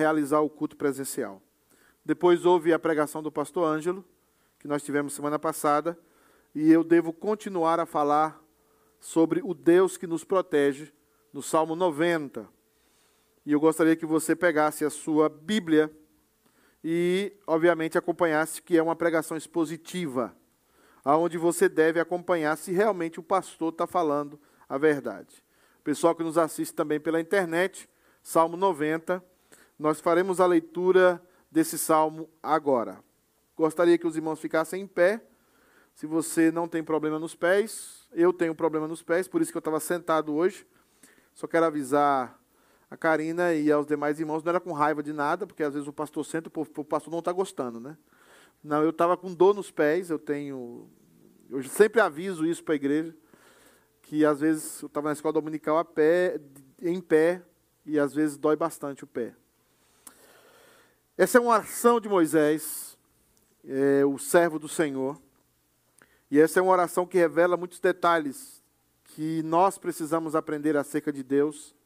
realizar o culto presencial. Depois houve a pregação do pastor Ângelo, que nós tivemos semana passada, e eu devo continuar a falar sobre o Deus que nos protege, no Salmo 90. E eu gostaria que você pegasse a sua Bíblia e, obviamente, acompanhasse que é uma pregação expositiva, aonde você deve acompanhar se realmente o pastor está falando a verdade. Pessoal que nos assiste também pela internet, Salmo 90, nós faremos a leitura desse salmo agora. Gostaria que os irmãos ficassem em pé. Se você não tem problema nos pés, eu tenho problema nos pés, por isso que eu estava sentado hoje. Só quero avisar a Karina e aos demais irmãos, não era com raiva de nada, porque às vezes o pastor senta e o pastor não está gostando, né? Não, eu estava com dor nos pés, eu tenho. Eu sempre aviso isso para a igreja, que às vezes eu estava na escola dominical a pé, em pé, e às vezes dói bastante o pé. Essa é uma oração de Moisés, é, o servo do Senhor. E essa é uma oração que revela muitos detalhes que nós precisamos aprender acerca de Deus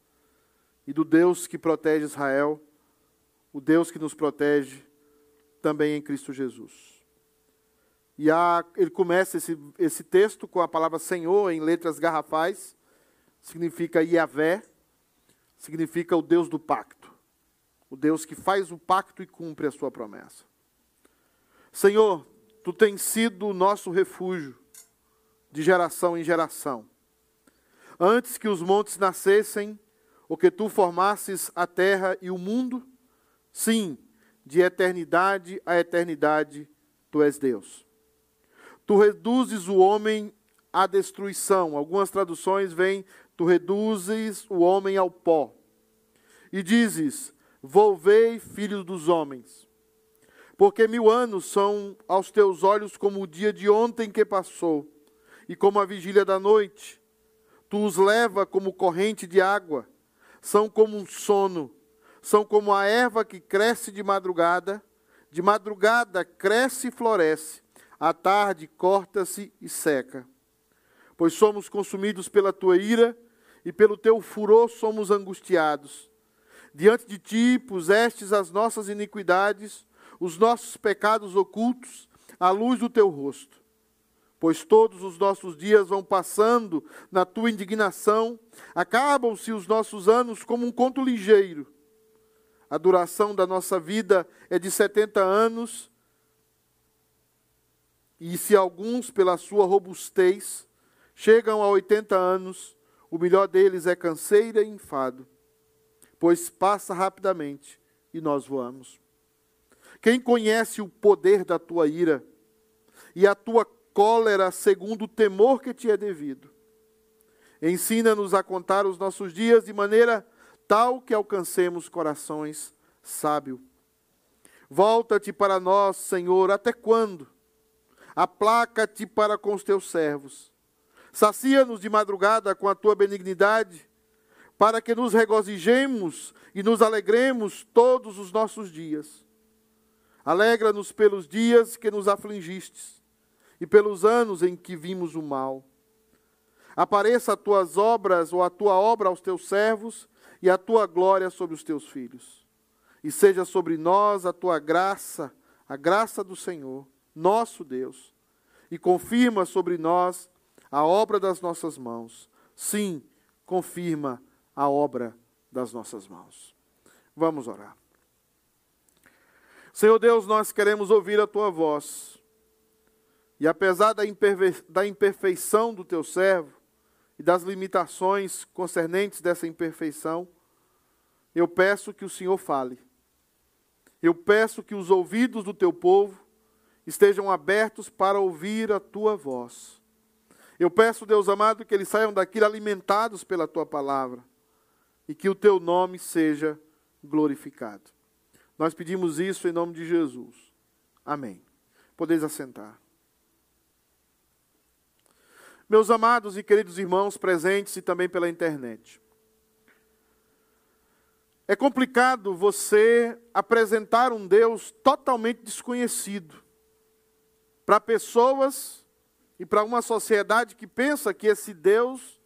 e do Deus que protege Israel, o Deus que nos protege também em Cristo Jesus. E ele começa esse, esse texto com a palavra Senhor em letras garrafais, significa Yahvé, significa o Deus do pacto, o Deus que faz o pacto e cumpre a sua promessa. Senhor, tu tens sido o nosso refúgio de geração em geração. Antes que os montes nascessem, ou que tu formasses a terra e o mundo? Sim, de eternidade a eternidade tu és Deus. Tu reduzes o homem à destruição. Algumas traduções vêm, tu reduzes o homem ao pó. E dizes: Volvei, filhos dos homens. Porque mil anos são aos teus olhos como o dia de ontem que passou, e como a vigília da noite. Tu os leva como corrente de água são como um sono, são como a erva que cresce de madrugada, de madrugada cresce e floresce, à tarde corta-se e seca. Pois somos consumidos pela tua ira, e pelo teu furor somos angustiados. Diante de ti pusestes as nossas iniquidades, os nossos pecados ocultos, à luz do teu rosto pois todos os nossos dias vão passando na tua indignação, acabam-se os nossos anos como um conto ligeiro. A duração da nossa vida é de 70 anos, e se alguns, pela sua robustez, chegam a 80 anos, o melhor deles é canseira e enfado, pois passa rapidamente e nós voamos. Quem conhece o poder da tua ira e a tua cólera segundo o temor que te é devido. Ensina-nos a contar os nossos dias de maneira tal que alcancemos corações sábios. Volta-te para nós, Senhor, até quando? Aplaca-te para com os teus servos. Sacia-nos de madrugada com a tua benignidade, para que nos regozijemos e nos alegremos todos os nossos dias. Alegra-nos pelos dias que nos afligistes e pelos anos em que vimos o mal. Apareça as tuas obras ou a tua obra aos teus servos e a tua glória sobre os teus filhos. E seja sobre nós a tua graça, a graça do Senhor, nosso Deus. E confirma sobre nós a obra das nossas mãos. Sim, confirma a obra das nossas mãos. Vamos orar. Senhor Deus, nós queremos ouvir a tua voz. E apesar da, imperfeição do teu servo e das limitações concernentes dessa imperfeição, eu peço que o Senhor fale. Eu peço que os ouvidos do teu povo estejam abertos para ouvir a tua voz. Eu peço, Deus amado, que eles saiam daqui alimentados pela tua palavra e que o teu nome seja glorificado. Nós pedimos isso em nome de Jesus. Amém. Podeis assentar. Meus amados e queridos irmãos presentes e também pela internet. É complicado você apresentar um Deus totalmente desconhecido para pessoas e para uma sociedade que pensa que esse Deus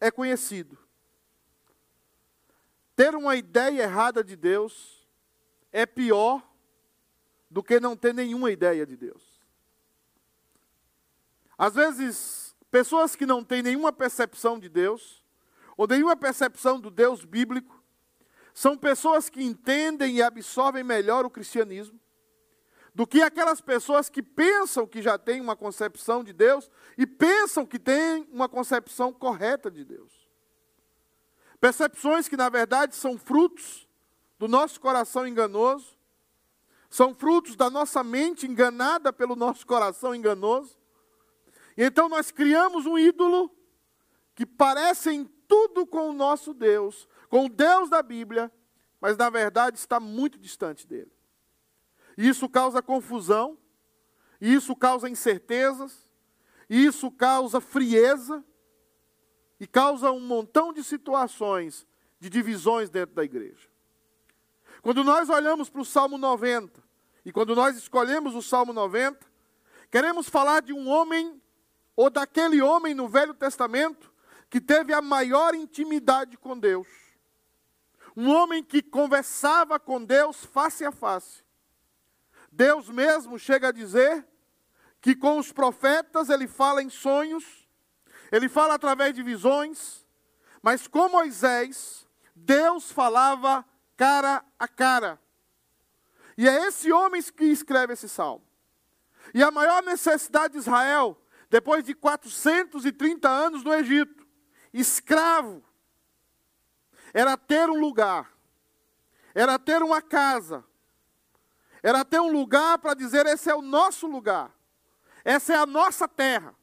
é conhecido. Ter uma ideia errada de Deus é pior do que não ter nenhuma ideia de Deus. Às vezes, pessoas que não têm nenhuma percepção de Deus, ou nenhuma percepção do Deus bíblico, são pessoas que entendem e absorvem melhor o cristianismo do que aquelas pessoas que pensam que já têm uma concepção de Deus e pensam que têm uma concepção correta de Deus. Percepções que, na verdade, são frutos do nosso coração enganoso, são frutos da nossa mente enganada pelo nosso coração enganoso. E então nós criamos um ídolo que parece em tudo com o nosso Deus, com o Deus da Bíblia, mas na verdade está muito distante dele. E isso causa confusão, e isso causa incertezas, e isso causa frieza, e causa um montão de situações de divisões dentro da igreja. Quando nós olhamos para o Salmo 90, e quando nós escolhemos o Salmo 90, queremos falar de um homem, ou daquele homem no Velho Testamento, que teve a maior intimidade com Deus. Um homem que conversava com Deus face a face. Deus mesmo chega a dizer que com os profetas ele fala em sonhos, ele fala através de visões, mas com Moisés, Deus falava cara a cara. E é esse homem que escreve esse salmo. E a maior necessidade de Israel, depois de 430 anos no Egito, escravo, era ter um lugar, era ter uma casa, era ter um lugar para dizer: esse é o nosso lugar, essa é a nossa terra.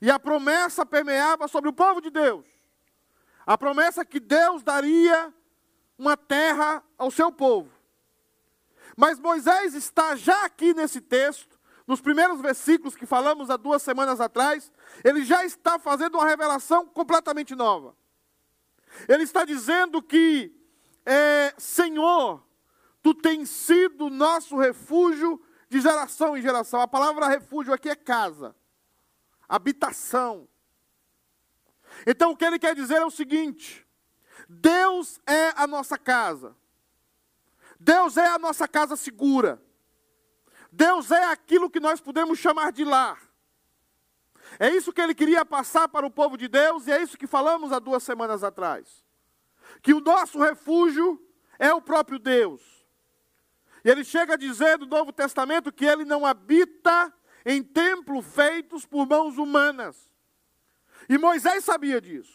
E a promessa permeava sobre o povo de Deus. A promessa que Deus daria uma terra ao seu povo. Mas Moisés está já aqui nesse texto, nos primeiros versículos que falamos há duas semanas atrás, ele já está fazendo uma revelação completamente nova. Ele está dizendo que, é, Senhor, Tu tens sido nosso refúgio de geração em geração. A palavra refúgio aqui é casa, habitação. Então o que ele quer dizer é o seguinte: Deus é a nossa casa. Deus é a nossa casa segura. Deus é aquilo que nós podemos chamar de lar. É isso que ele queria passar para o povo de Deus e é isso que falamos há duas semanas atrás. Que o nosso refúgio é o próprio Deus. E ele chega a dizer no Novo Testamento que ele não habita em templos feitos por mãos humanas. E Moisés sabia disso.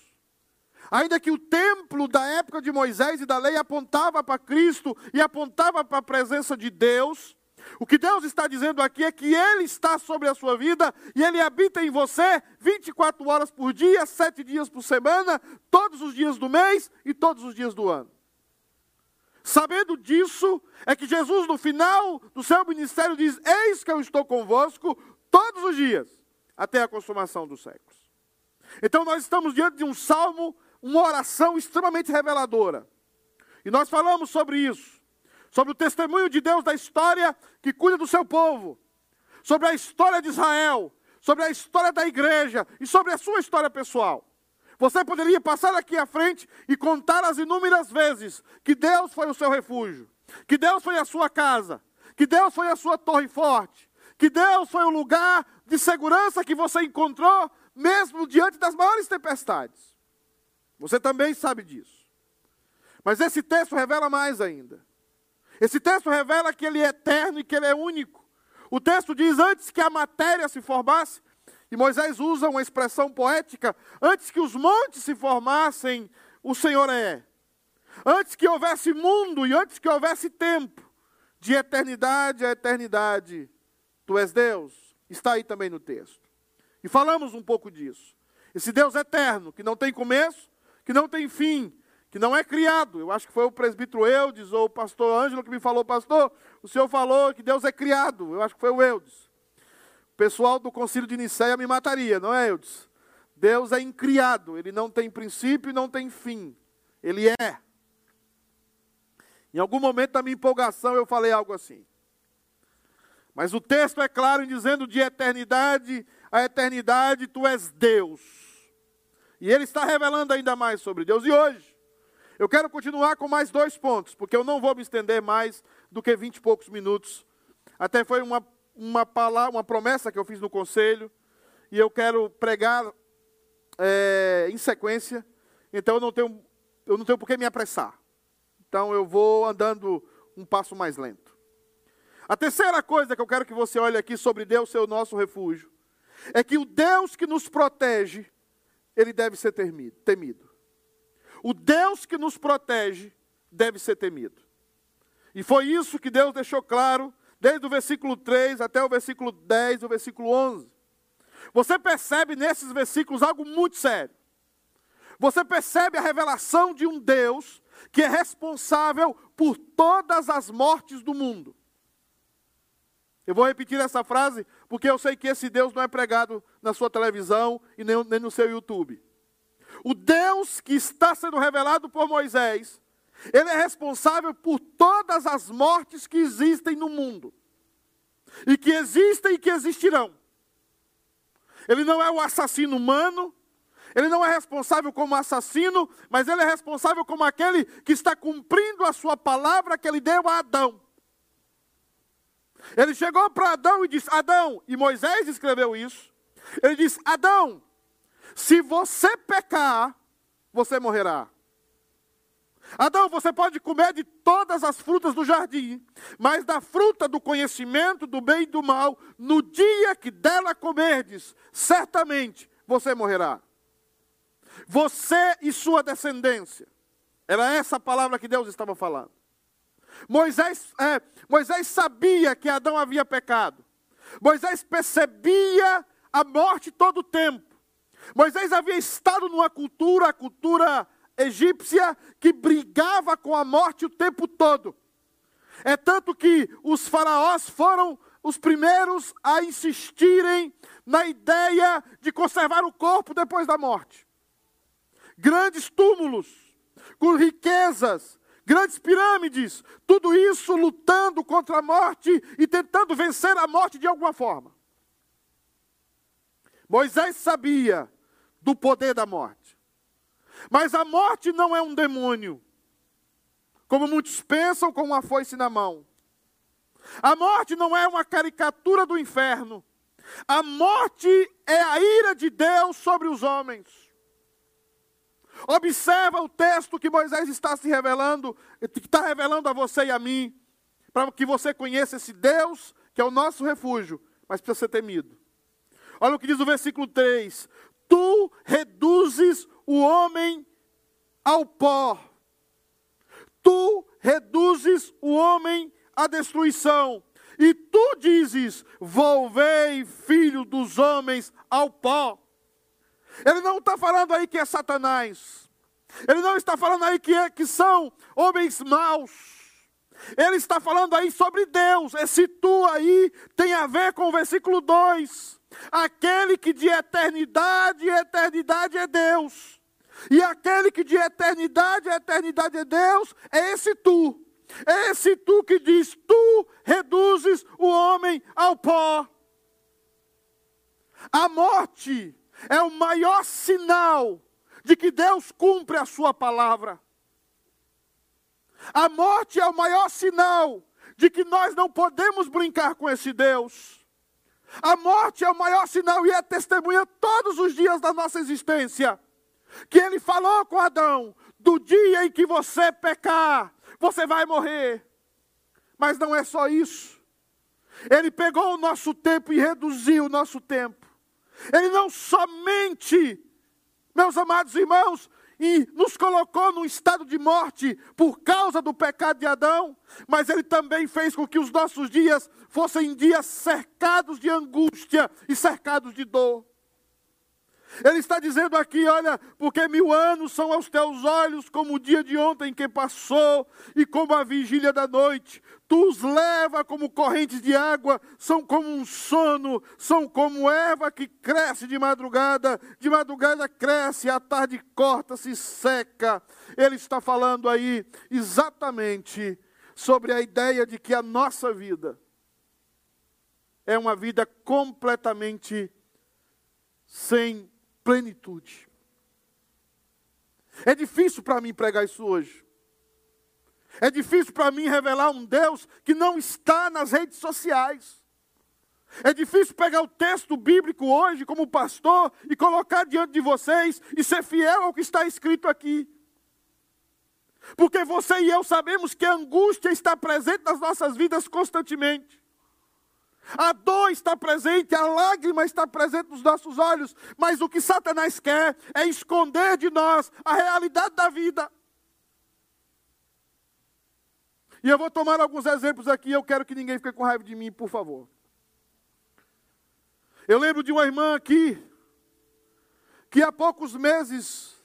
Ainda que o templo da época de Moisés e da lei apontava para Cristo e apontava para a presença de Deus, o que Deus está dizendo aqui é que Ele está sobre a sua vida e Ele habita em você 24 horas por dia, 7 dias por semana, todos os dias do mês e todos os dias do ano. Sabendo disso, é que Jesus, no final do seu ministério, diz: Eis que eu estou convosco todos os dias, até a consumação dos séculos. Então, nós estamos diante de um salmo, uma oração extremamente reveladora. E nós falamos sobre isso, sobre o testemunho de Deus da história que cuida do seu povo, sobre a história de Israel, sobre a história da igreja e sobre a sua história pessoal. Você poderia passar aqui à frente e contar as inúmeras vezes que Deus foi o seu refúgio, que Deus foi a sua casa, que Deus foi a sua torre forte, que Deus foi o lugar de segurança que você encontrou, mesmo diante das maiores tempestades. Você também sabe disso. Mas esse texto revela mais ainda. Esse texto revela que ele é eterno e que ele é único. O texto diz: antes que a matéria se formasse, e Moisés usa uma expressão poética: antes que os montes se formassem, o Senhor é. Antes que houvesse mundo e antes que houvesse tempo, de eternidade a eternidade, tu és Deus. Está aí também no texto. E falamos um pouco disso. Esse Deus eterno, que não tem começo, que não tem fim, que não é criado. Eu acho que foi o presbítero Eudes ou o pastor Ângelo que me falou, pastor, o senhor falou que Deus é criado. Eu acho que foi o Eudes pessoal do concílio de Nicéia me mataria, não é, Eudes? Deus é incriado, ele não tem princípio e não tem fim. Ele é. Em algum momento da minha empolgação eu falei algo assim. Mas o texto é claro em dizendo de eternidade a eternidade tu és Deus. E ele está revelando ainda mais sobre Deus. E hoje, Eu quero continuar com mais dois pontos, porque eu não vou me estender mais do que vinte e poucos minutos. Até foi uma, uma, palavra, uma promessa que eu fiz no conselho, e eu quero pregar é, em sequência, então eu não tenho, eu não tenho por que me apressar. Então eu vou andando um passo mais lento. A terceira coisa que eu quero que você olhe aqui sobre Deus ser o nosso refúgio, é que o Deus que nos protege, ele deve ser temido. O Deus que nos protege deve ser temido. E foi isso que Deus deixou claro, desde o versículo 3 até o versículo 10, o versículo 11. Você percebe nesses versículos algo muito sério. Você percebe a revelação de um Deus que é responsável por todas as mortes do mundo. Eu vou repetir essa frase porque eu sei que esse Deus não é pregado na sua televisão e nem, nem no seu YouTube. O Deus que está sendo revelado por Moisés, ele é responsável por todas as mortes que existem no mundo. E que existem e que existirão. Ele não é o assassino humano, ele não é responsável como assassino, mas ele é responsável como aquele que está cumprindo a sua palavra que ele deu a Adão. Ele chegou para Adão e disse: Adão, e Moisés escreveu isso. Ele disse: Adão, se você pecar, você morrerá. Adão, você pode comer de todas as frutas do jardim, mas da fruta do conhecimento do bem e do mal, no dia que dela comerdes, certamente você morrerá. Você e sua descendência. Era essa a palavra que Deus estava falando. Moisés, é, Moisés sabia que Adão havia pecado. Moisés percebia a morte todo o tempo. Moisés havia estado numa cultura, a cultura egípcia, que brigava com a morte o tempo todo. É tanto que os faraós foram os primeiros a insistirem na ideia de conservar o corpo depois da morte. Grandes túmulos, com riquezas, grandes pirâmides, tudo isso lutando contra a morte e tentando vencer a morte de alguma forma. Moisés sabia do poder da morte. Mas a morte não é um demônio, como muitos pensam com uma foice na mão. A morte não é uma caricatura do inferno. A morte é a ira de Deus sobre os homens. Observa o texto que Moisés está se revelando, que está revelando a você e a mim, para que você conheça esse Deus que é o nosso refúgio, mas precisa ser temido. Olha o que diz o versículo 3: Tu reduzes o homem ao pó, tu reduzes o homem à destruição, e tu dizes: Volvei, filho dos homens, ao pó. Ele não está falando aí que é Satanás. Ele não está falando aí que, é, que são homens maus. Ele está falando aí sobre Deus. Esse tu aí tem a ver com o versículo 2. Aquele que de eternidade eternidade é Deus. E aquele que de eternidade e eternidade é Deus, é esse tu. É esse tu que diz: Tu reduzes o homem ao pó. A morte é o maior sinal de que Deus cumpre a sua palavra. A morte é o maior sinal de que nós não podemos brincar com esse Deus. A morte é o maior sinal e é testemunha todos os dias da nossa existência. Que ele falou com Adão: do dia em que você pecar, você vai morrer. Mas não é só isso. Ele pegou o nosso tempo e reduziu o nosso tempo. Ele não somente, meus amados irmãos, e nos colocou num estado de morte por causa do pecado de Adão, mas ele também fez com que os nossos dias fossem dias cercados de angústia e cercados de dor. Ele está dizendo aqui: olha, porque mil anos são aos teus olhos como o dia de ontem que passou e como a vigília da noite. Tu os leva como correntes de água, são como um sono, são como erva que cresce de madrugada, de madrugada cresce, à tarde corta-se, seca. Ele está falando aí exatamente sobre a ideia de que a nossa vida é uma vida completamente sem plenitude. É difícil para mim pregar isso hoje. É difícil para mim revelar um Deus que não está nas redes sociais. É difícil pegar o texto bíblico hoje, como pastor, e colocar diante de vocês e ser fiel ao que está escrito aqui. Porque você e eu sabemos que a angústia está presente nas nossas vidas constantemente. A dor está presente, a lágrima está presente nos nossos olhos, mas o que Satanás quer é esconder de nós a realidade da vida. E eu vou tomar alguns exemplos aqui, eu quero que ninguém fique com raiva de mim, por favor. Eu lembro de uma irmã aqui, que há poucos meses,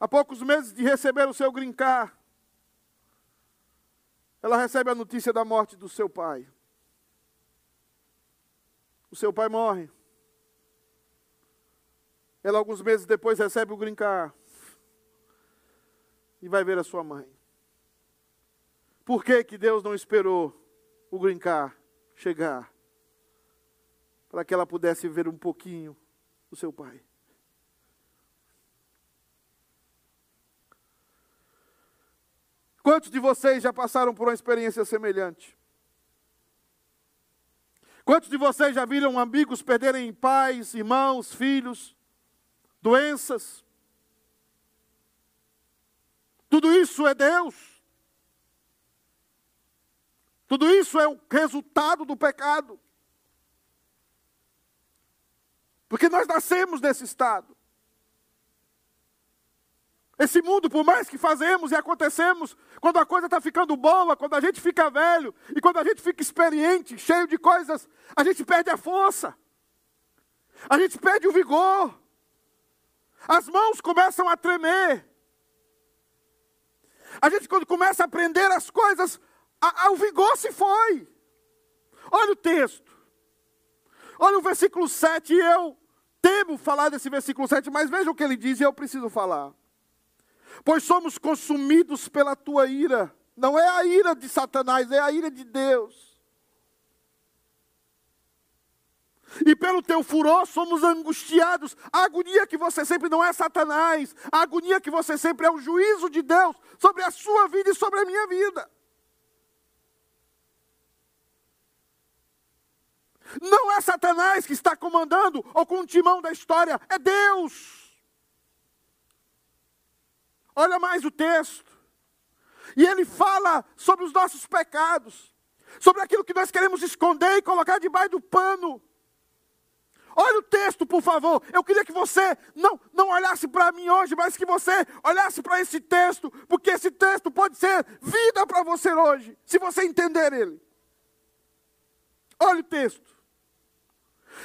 há poucos meses de receber o seu grincar, ela recebe a notícia da morte do seu pai. O seu pai morre. Ela, alguns meses depois, recebe o grincar. E vai ver a sua mãe. Por que, que Deus não esperou o grincar chegar? Para que ela pudesse ver um pouquinho o seu pai. Quantos de vocês já passaram por uma experiência semelhante? Quantos de vocês já viram amigos perderem pais, irmãos, filhos, doenças? Tudo isso é Deus. Tudo isso é o resultado do pecado. Porque nós nascemos nesse estado. Esse mundo, por mais que fazemos e acontecemos, quando a coisa está ficando boa, quando a gente fica velho e quando a gente fica experiente, cheio de coisas, a gente perde a força, a gente perde o vigor, as mãos começam a tremer. A gente, quando começa a aprender as coisas, a, a, o vigor se foi. Olha o texto, olha o versículo 7, e eu temo falar desse versículo 7, mas veja o que ele diz e eu preciso falar pois somos consumidos pela tua ira. Não é a ira de Satanás, é a ira de Deus. E pelo teu furor somos angustiados. A agonia que você sempre não é Satanás, a agonia que você sempre é o juízo de Deus sobre a sua vida e sobre a minha vida. Não é Satanás que está comandando ou com o timão da história, é Deus. Olha mais o texto. E ele fala sobre os nossos pecados, sobre aquilo que nós queremos esconder e colocar debaixo do pano. Olha o texto, por favor. Eu queria que você não, não olhasse para mim hoje, mas que você olhasse para esse texto, porque esse texto pode ser vida para você hoje, se você entender ele. Olha o texto.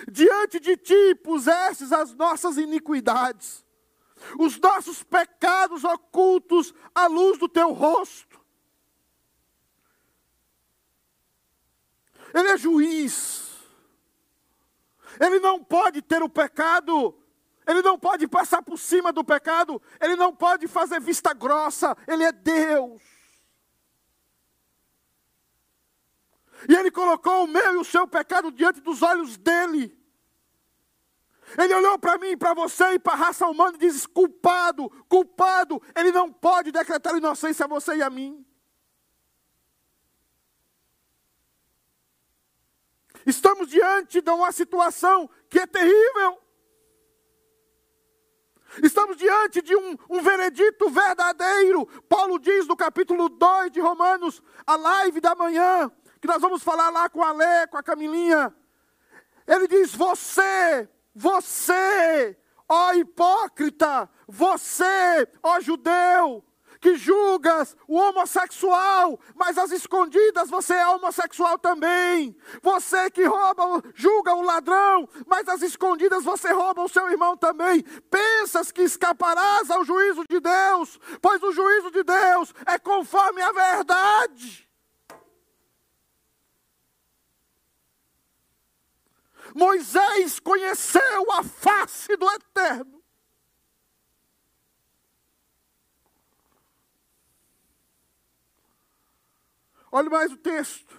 Diante de ti pusestes as nossas iniquidades os nossos pecados ocultos à luz do teu rosto. Ele é juiz. Ele não pode ter o pecado, ele não pode passar por cima do pecado, ele não pode fazer vista grossa, ele é Deus. E ele colocou o meu e o seu pecado diante dos olhos dele. Ele olhou para mim, para você e para a raça humana e diz: culpado, culpado. Ele não pode decretar inocência a você e a mim. Estamos diante de uma situação que é terrível. Estamos diante de um, um, veredito verdadeiro. Paulo diz no capítulo 2 de Romanos, a live da manhã, que nós vamos falar lá com a Lé, com a Camilinha. Ele diz: Você você, ó hipócrita, você, ó judeu, que julgas o homossexual, mas às escondidas você é homossexual também. Você que rouba, julga o ladrão, mas às escondidas você rouba o seu irmão também. Pensas que escaparás ao juízo de Deus, pois o juízo de Deus é conforme a verdade. Moisés conheceu a face do Eterno. Olhe mais o texto.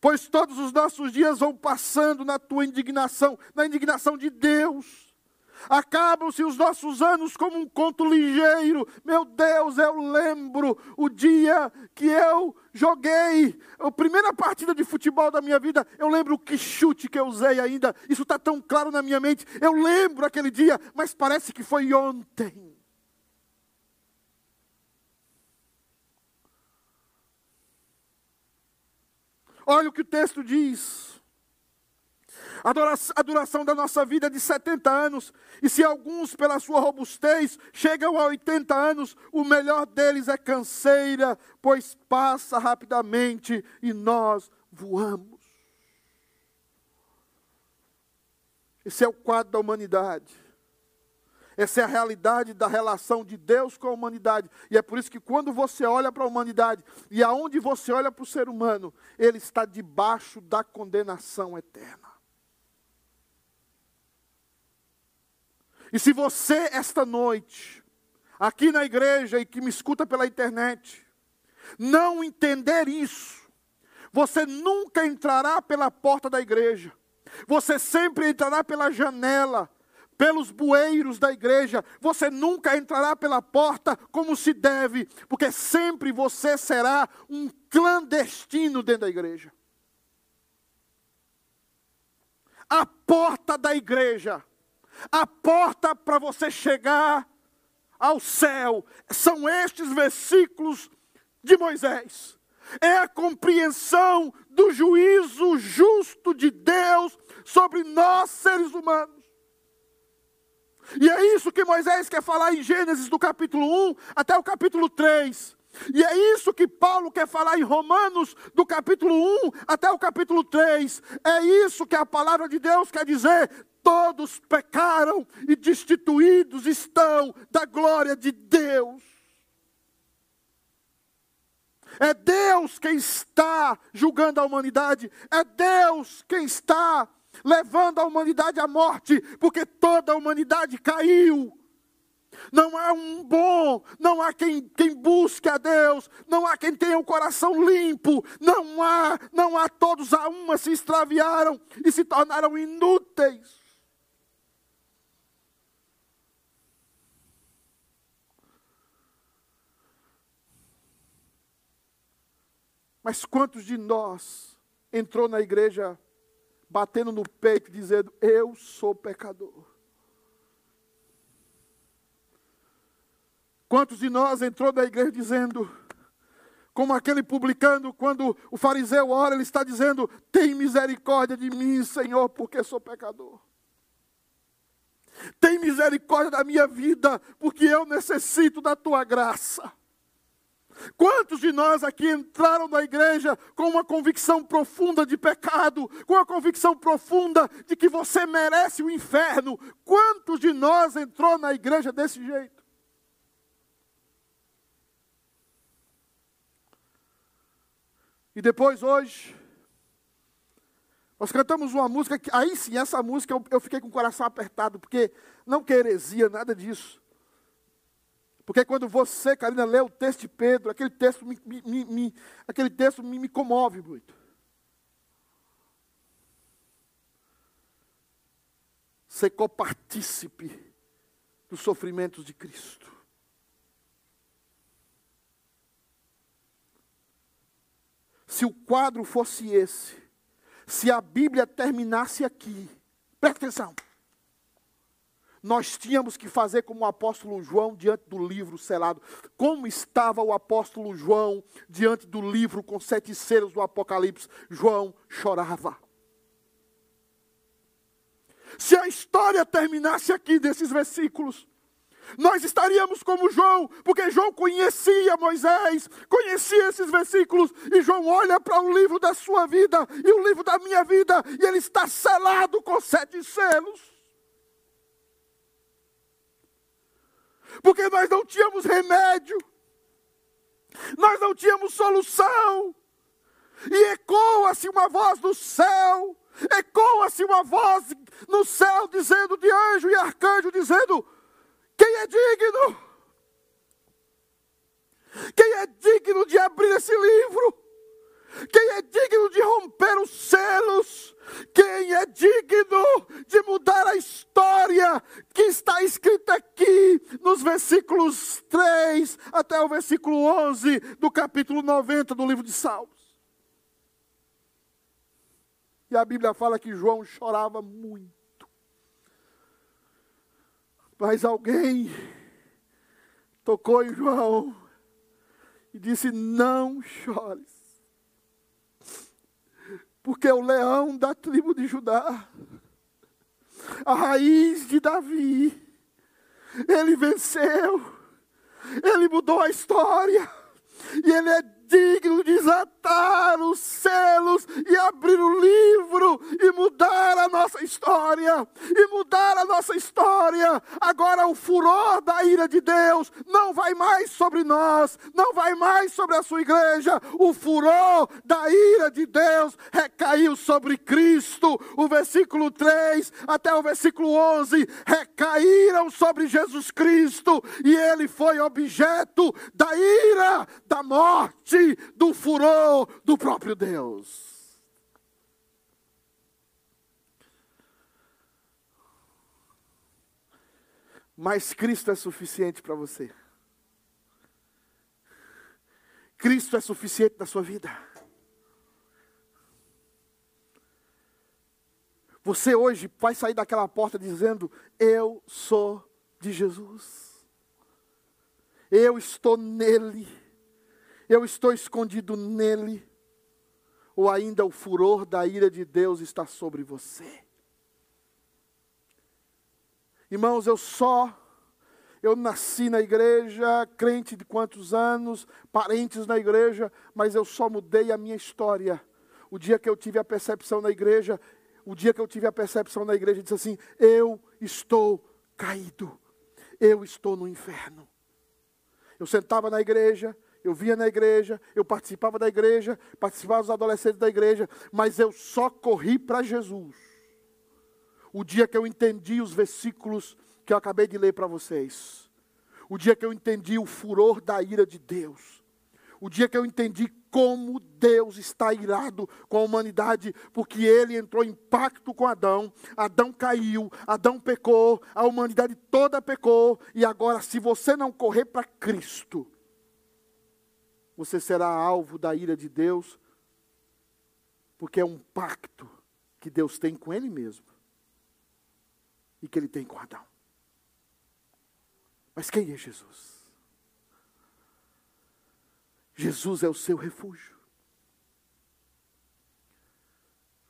Pois todos os nossos dias vão passando na tua indignação, na indignação de Deus. Acabam-se os nossos anos como um conto ligeiro. Meu Deus, eu lembro o dia que eu joguei a primeira partida de futebol da minha vida. Eu lembro que chute que eu usei ainda. Isso está tão claro na minha mente. Eu lembro aquele dia, mas parece que foi ontem. Olha o que o texto diz. A duração da nossa vida é de 70 anos, e se alguns, pela sua robustez, chegam a 80 anos, o melhor deles é canseira, pois passa rapidamente e nós voamos. Esse é o quadro da humanidade. Essa é a realidade da relação de Deus com a humanidade. E é por isso que quando você olha para a humanidade e aonde você olha para o ser humano, ele está debaixo da condenação eterna. E se você, esta noite, aqui na igreja e que me escuta pela internet, não entender isso, você nunca entrará pela porta da igreja, você sempre entrará pela janela, pelos bueiros da igreja, você nunca entrará pela porta como se deve, porque sempre você será um clandestino dentro da igreja. A porta da igreja a porta para você chegar ao céu são estes versículos de Moisés. É a compreensão do juízo justo de Deus sobre nós, seres humanos. E é isso que Moisés quer falar em Gênesis, do capítulo 1 até o capítulo 3. E é isso que Paulo quer falar em Romanos, do capítulo 1 até o capítulo 3. É isso que a palavra de Deus quer dizer todos pecaram e destituídos estão da glória de Deus. É Deus quem está julgando a humanidade, é Deus quem está levando a humanidade à morte, porque toda a humanidade caiu. Não há um bom, não há quem, quem busque a Deus, não há quem tenha o coração limpo, não há, não há todos a uma se extraviaram e se tornaram inúteis. Mas quantos de nós entrou na igreja batendo no peito, dizendo: Eu sou pecador? Quantos de nós entrou na igreja dizendo, como aquele publicano, quando o fariseu ora, ele está dizendo: Tem misericórdia de mim, Senhor, porque sou pecador. Tem misericórdia da minha vida, porque eu necessito da tua graça. Quantos de nós aqui entraram na igreja com uma convicção profunda de pecado, com a convicção profunda de que você merece o inferno? Quantos de nós entrou na igreja desse jeito? E depois hoje, nós cantamos uma música que, aí sim, essa música eu, eu fiquei com o coração apertado, porque não que heresia, nada disso. Porque quando você, Karina, lê o texto de Pedro, aquele texto me, me, me aquele texto me, me comove muito. Ser copartícipe dos sofrimentos de Cristo. Se o quadro fosse esse, se a Bíblia terminasse aqui, presta atenção nós tínhamos que fazer como o apóstolo João diante do livro selado. Como estava o apóstolo João diante do livro com sete selos do Apocalipse? João chorava. Se a história terminasse aqui desses versículos, nós estaríamos como João, porque João conhecia Moisés, conhecia esses versículos, e João olha para o livro da sua vida e o livro da minha vida, e ele está selado com sete selos. porque nós não tínhamos remédio, nós não tínhamos solução, e ecoa-se uma voz do céu, ecoa-se uma voz no céu dizendo de anjo e arcanjo dizendo: quem é digno? Quem é digno de abrir esse livro? Quem é digno de romper os selos? Quem é digno de mudar a história que está escrita aqui nos versículos 3 até o versículo 11 do capítulo 90 do livro de Salmos? E a Bíblia fala que João chorava muito. Mas alguém tocou em João e disse: Não chores, porque o leão da tribo de Judá, a raiz de Davi, ele venceu, ele mudou a história, e ele é digno de desatar os selos e abrir o livro e mudar a nossa história. E mudar a nossa história. Agora o furor da ira de Deus não vai mais sobre nós, não vai mais sobre a sua igreja. O furor da ira de Deus recaiu sobre Cristo. O versículo 3 até o versículo 11 recaíram sobre Jesus Cristo e ele foi objeto da ira, da morte do furor do próprio Deus. Mas Cristo é suficiente para você. Cristo é suficiente na sua vida. Você hoje vai sair daquela porta dizendo: Eu sou de Jesus. Eu estou nele eu estou escondido nele, ou ainda o furor da ira de Deus está sobre você. Irmãos, eu só, eu nasci na igreja, crente de quantos anos, parentes na igreja, mas eu só mudei a minha história. O dia que eu tive a percepção na igreja, o dia que eu tive a percepção na igreja, disse assim: Eu estou caído, eu estou no inferno. Eu sentava na igreja, eu via na igreja, eu participava da igreja, participava dos adolescentes da igreja, mas eu só corri para Jesus. O dia que eu entendi os versículos que eu acabei de ler para vocês. O dia que eu entendi o furor da ira de Deus. O dia que eu entendi como Deus está irado com a humanidade, porque ele entrou em pacto com Adão, Adão caiu, Adão pecou, a humanidade toda pecou, e agora, se você não correr para Cristo, você será alvo da ira de Deus, porque é um pacto que Deus tem com Ele mesmo e que Ele tem com Adão. Mas quem é Jesus? Jesus é o seu refúgio.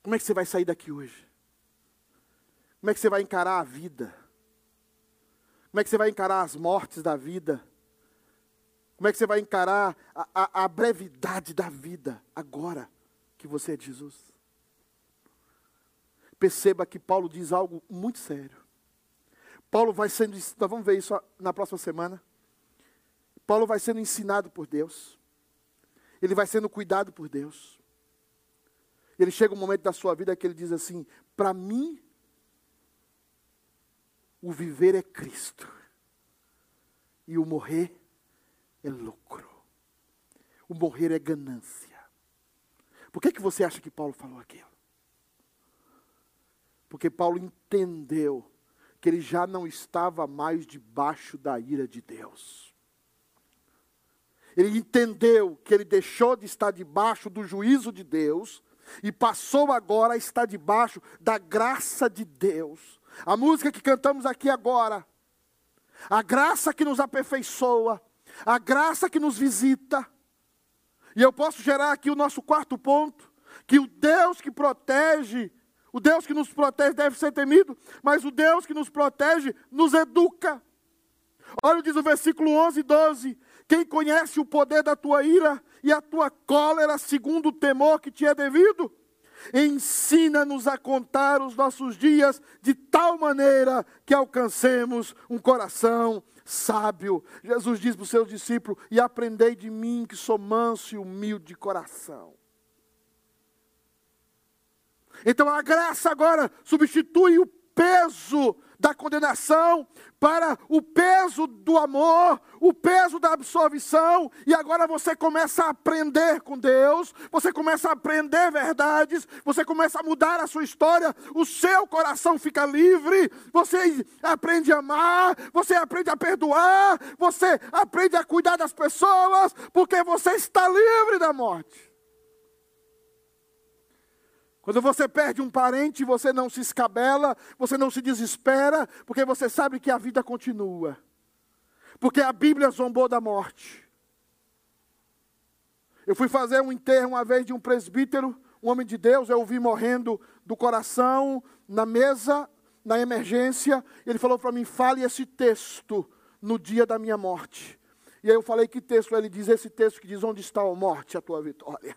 Como é que você vai sair daqui hoje? Como é que você vai encarar a vida? Como é que você vai encarar as mortes da vida? Como é que você vai encarar a, a, a brevidade da vida agora que você é de Jesus? Perceba que Paulo diz algo muito sério. Paulo vai sendo, nós vamos ver isso na próxima semana. Paulo vai sendo ensinado por Deus. Ele vai sendo cuidado por Deus. Ele chega um momento da sua vida que ele diz assim: para mim, o viver é Cristo, e o morrer é lucro. O morrer é ganância. Por que, que você acha que Paulo falou aquilo? Porque Paulo entendeu que ele já não estava mais debaixo da ira de Deus. Ele entendeu que ele deixou de estar debaixo do juízo de Deus e passou agora a estar debaixo da graça de Deus. A música que cantamos aqui agora, a graça que nos aperfeiçoa, a graça que nos visita. E eu posso gerar aqui o nosso quarto ponto, que o Deus que protege, o Deus que nos protege deve ser temido, mas o Deus que nos protege nos educa. Olha, diz o versículo 11 e 12: Quem conhece o poder da tua ira e a tua cólera, segundo o temor que te é devido? Ensina-nos a contar os nossos dias de tal maneira que alcancemos um coração sábio. Jesus diz para os seus discípulos: E aprendei de mim que sou manso e humilde de coração. Então a graça agora substitui o peso da condenação para o peso do amor, o peso da absolvição, e agora você começa a aprender com Deus, você começa a aprender verdades, você começa a mudar a sua história, o seu coração fica livre, você aprende a amar, você aprende a perdoar, você aprende a cuidar das pessoas, porque você está livre da morte. Quando você perde um parente, você não se escabela, você não se desespera, porque você sabe que a vida continua. Porque a Bíblia zombou da morte. Eu fui fazer um enterro uma vez de um presbítero, um homem de Deus, eu o vi morrendo do coração, na mesa, na emergência. Ele falou para mim: fale esse texto no dia da minha morte. E aí eu falei: que texto? Ele diz: esse texto que diz: onde está a morte, a tua vitória?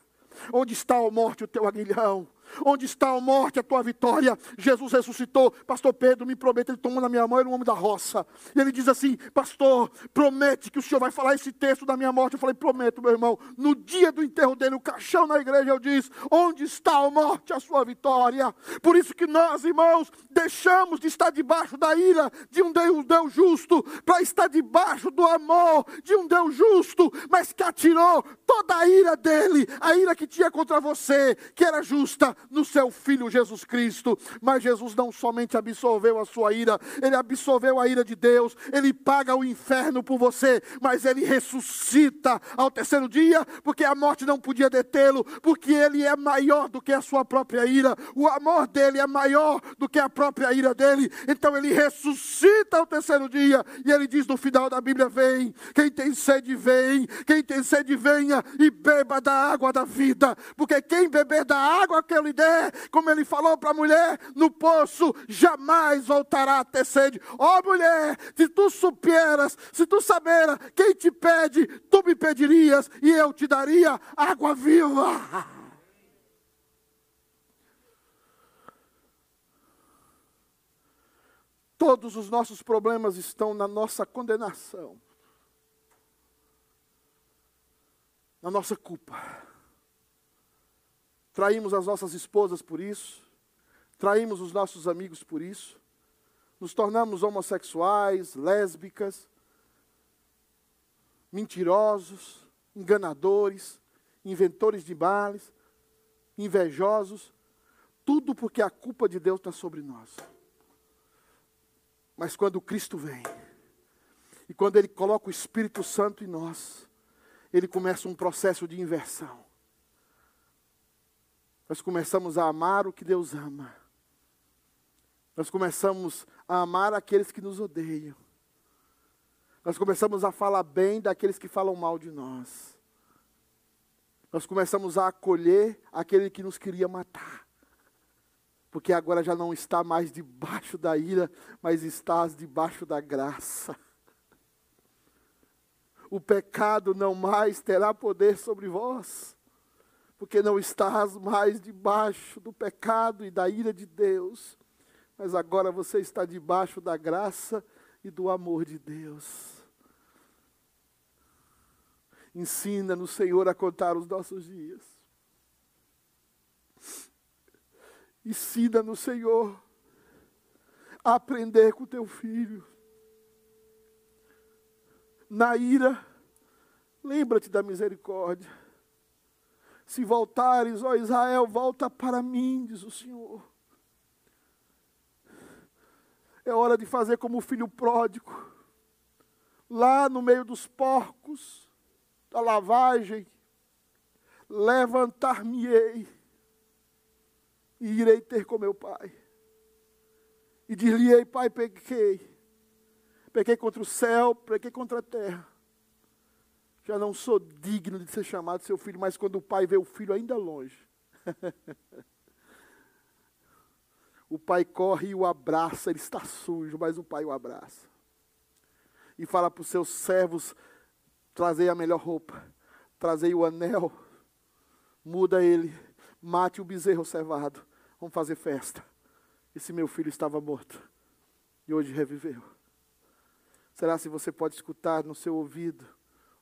Onde está a morte, o teu aguilhão? Onde está a morte, a tua vitória? Jesus ressuscitou. Pastor Pedro me promete, ele tomou na minha mão, é um homem da roça. E ele diz assim: Pastor, promete que o senhor vai falar esse texto da minha morte. Eu falei: Prometo, meu irmão. No dia do enterro dele, o caixão na igreja, eu disse: Onde está a morte, a sua vitória? Por isso que nós, irmãos, deixamos de estar debaixo da ira de um Deus justo, para estar debaixo do amor de um Deus justo, mas que atirou toda a ira dele, a ira que tinha contra você, que era justa no seu Filho Jesus Cristo. Mas Jesus não somente absorveu a sua ira, ele absorveu a ira de Deus, ele paga o inferno por você, mas ele ressuscita ao terceiro dia, porque a morte não podia detê-lo, porque ele é maior do que a sua própria ira, o amor dele é maior do que a própria ira dele, então ele ressuscita ao terceiro dia, e ele diz no final da Bíblia: Vem, quem tem sede, vem, quem tem sede, venha e beba da água da vida, porque quem beber da água que eu lhe der, como ele falou para a mulher no poço, jamais voltará a ter sede. Ó oh, mulher, se tu supieras, se tu saberas quem te pede, tu me pedirias e eu te daria água viva. Todos os nossos problemas estão na nossa condenação, na nossa culpa. Traímos as nossas esposas por isso, traímos os nossos amigos por isso, nos tornamos homossexuais, lésbicas, mentirosos, enganadores, inventores de males, invejosos, tudo porque a culpa de Deus está sobre nós. Mas quando Cristo vem, e quando Ele coloca o Espírito Santo em nós, Ele começa um processo de inversão nós começamos a amar o que Deus ama. Nós começamos a amar aqueles que nos odeiam. Nós começamos a falar bem daqueles que falam mal de nós. Nós começamos a acolher aquele que nos queria matar. Porque agora já não está mais debaixo da ira, mas estás debaixo da graça. O pecado não mais terá poder sobre vós porque não estás mais debaixo do pecado e da ira de Deus, mas agora você está debaixo da graça e do amor de Deus. Ensina no Senhor a contar os nossos dias. Ensina no Senhor a aprender com teu filho. Na ira, lembra-te da misericórdia. Se voltares, ó Israel, volta para mim, diz o Senhor. É hora de fazer como o filho pródigo, lá no meio dos porcos, da lavagem, levantar-me-ei e irei ter com meu pai. E dir-lhe-ei, pai, pequei. Pequei contra o céu, pequei contra a terra já não sou digno de ser chamado seu filho, mas quando o pai vê o filho ainda longe, o pai corre e o abraça, ele está sujo, mas o pai o abraça. E fala para os seus servos: trazei a melhor roupa, trazei o anel, muda ele, mate o bezerro cevado, vamos fazer festa. Esse meu filho estava morto e hoje reviveu. Será se você pode escutar no seu ouvido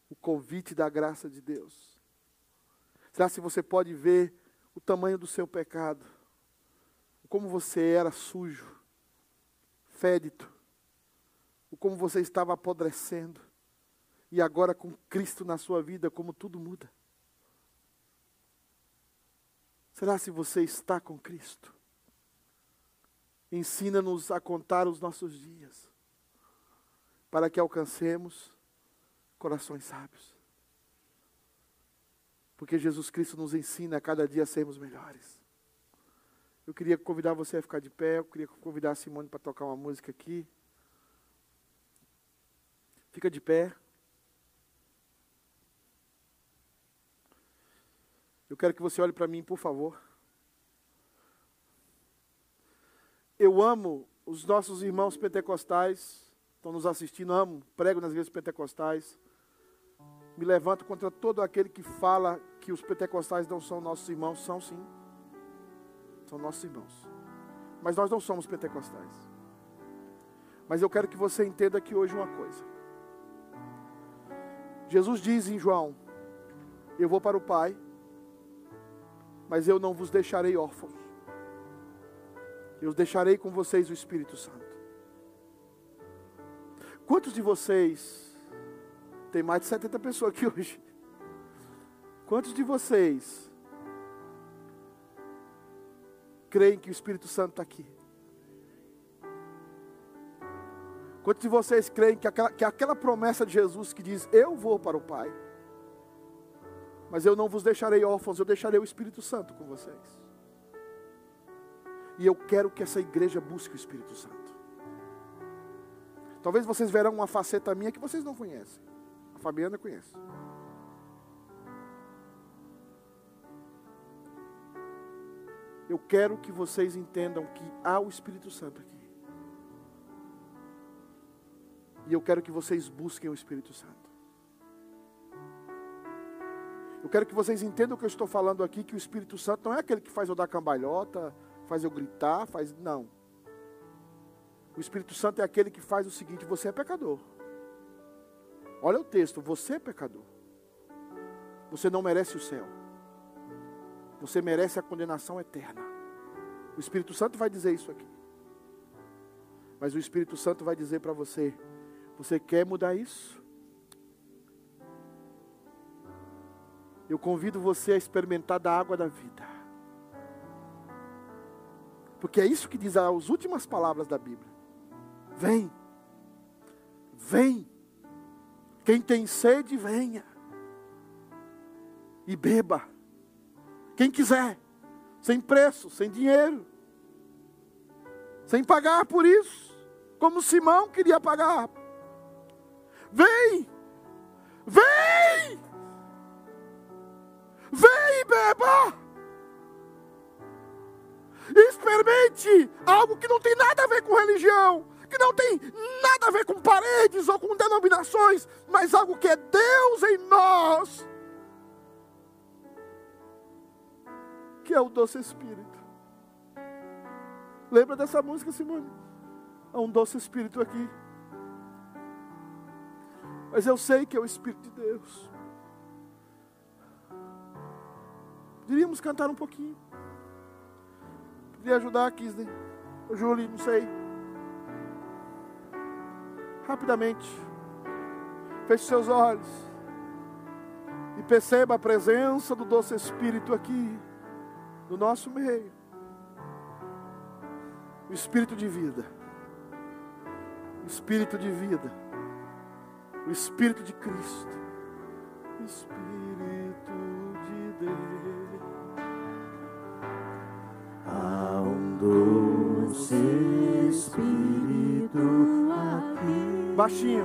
o convite da graça de Deus? Será se você pode ver o tamanho do seu pecado? Como você era sujo, fédito, como você estava apodrecendo, e agora com Cristo na sua vida, como tudo muda. Será se você está com Cristo? Ensina-nos a contar os nossos dias, para que alcancemos corações sábios. Porque Jesus Cristo nos ensina a cada dia a sermos melhores. Eu queria convidar você a ficar de pé, eu queria convidar a Simone para tocar uma música aqui. Fica de pé. Eu quero que você olhe para mim, por favor. Eu amo os nossos irmãos pentecostais, estão nos assistindo, amo, prego nas igrejas pentecostais. Me levanto contra todo aquele que fala que os pentecostais não são nossos irmãos, são sim. São nossos irmãos. Mas nós não somos pentecostais. Mas eu quero que você entenda aqui hoje uma coisa. Jesus diz em João: Eu vou para o Pai, mas eu não vos deixarei órfãos. Eu deixarei com vocês o Espírito Santo. Quantos de vocês, tem mais de 70 pessoas aqui hoje, quantos de vocês creem que o Espírito Santo está aqui? Quantos de vocês creem que aquela, que aquela promessa de Jesus que diz: Eu vou para o Pai, mas eu não vos deixarei órfãos, eu deixarei o Espírito Santo com vocês. E eu quero que essa igreja busque o Espírito Santo. Talvez vocês verão uma faceta minha que vocês não conhecem. Fabiana conhece. Eu quero que vocês entendam que há o Espírito Santo aqui. E eu quero que vocês busquem o Espírito Santo. Eu quero que vocês entendam o que eu estou falando aqui, que o Espírito Santo não é aquele que faz eu dar cambalhota, faz eu gritar, faz. Não. O Espírito Santo é aquele que faz o seguinte: você é pecador. Olha o texto, você é pecador. Você não merece o céu. Você merece a condenação eterna. O Espírito Santo vai dizer isso aqui. Mas o Espírito Santo vai dizer para você: você quer mudar isso? Eu convido você a experimentar da água da vida. Porque é isso que diz as últimas palavras da Bíblia. Vem. Vem. Quem tem sede, venha. E beba. Quem quiser. Sem preço, sem dinheiro. Sem pagar por isso. Como Simão queria pagar. Vem. Vem. Vem e beba. Experimente algo que não tem nada a ver com religião, que não tem nada a ver com paredes ou com denominações, mas algo que é Deus em nós, que é o doce Espírito. Lembra dessa música, Simone? Há um doce Espírito aqui. Mas eu sei que é o Espírito de Deus. Diríamos cantar um pouquinho. Podia ajudar, Kisney. O Júlio, não sei. Rapidamente. Feche seus olhos. E perceba a presença do doce Espírito aqui, no nosso meio. O Espírito de vida. O Espírito de vida. O Espírito de Cristo. O Espírito Baixinho.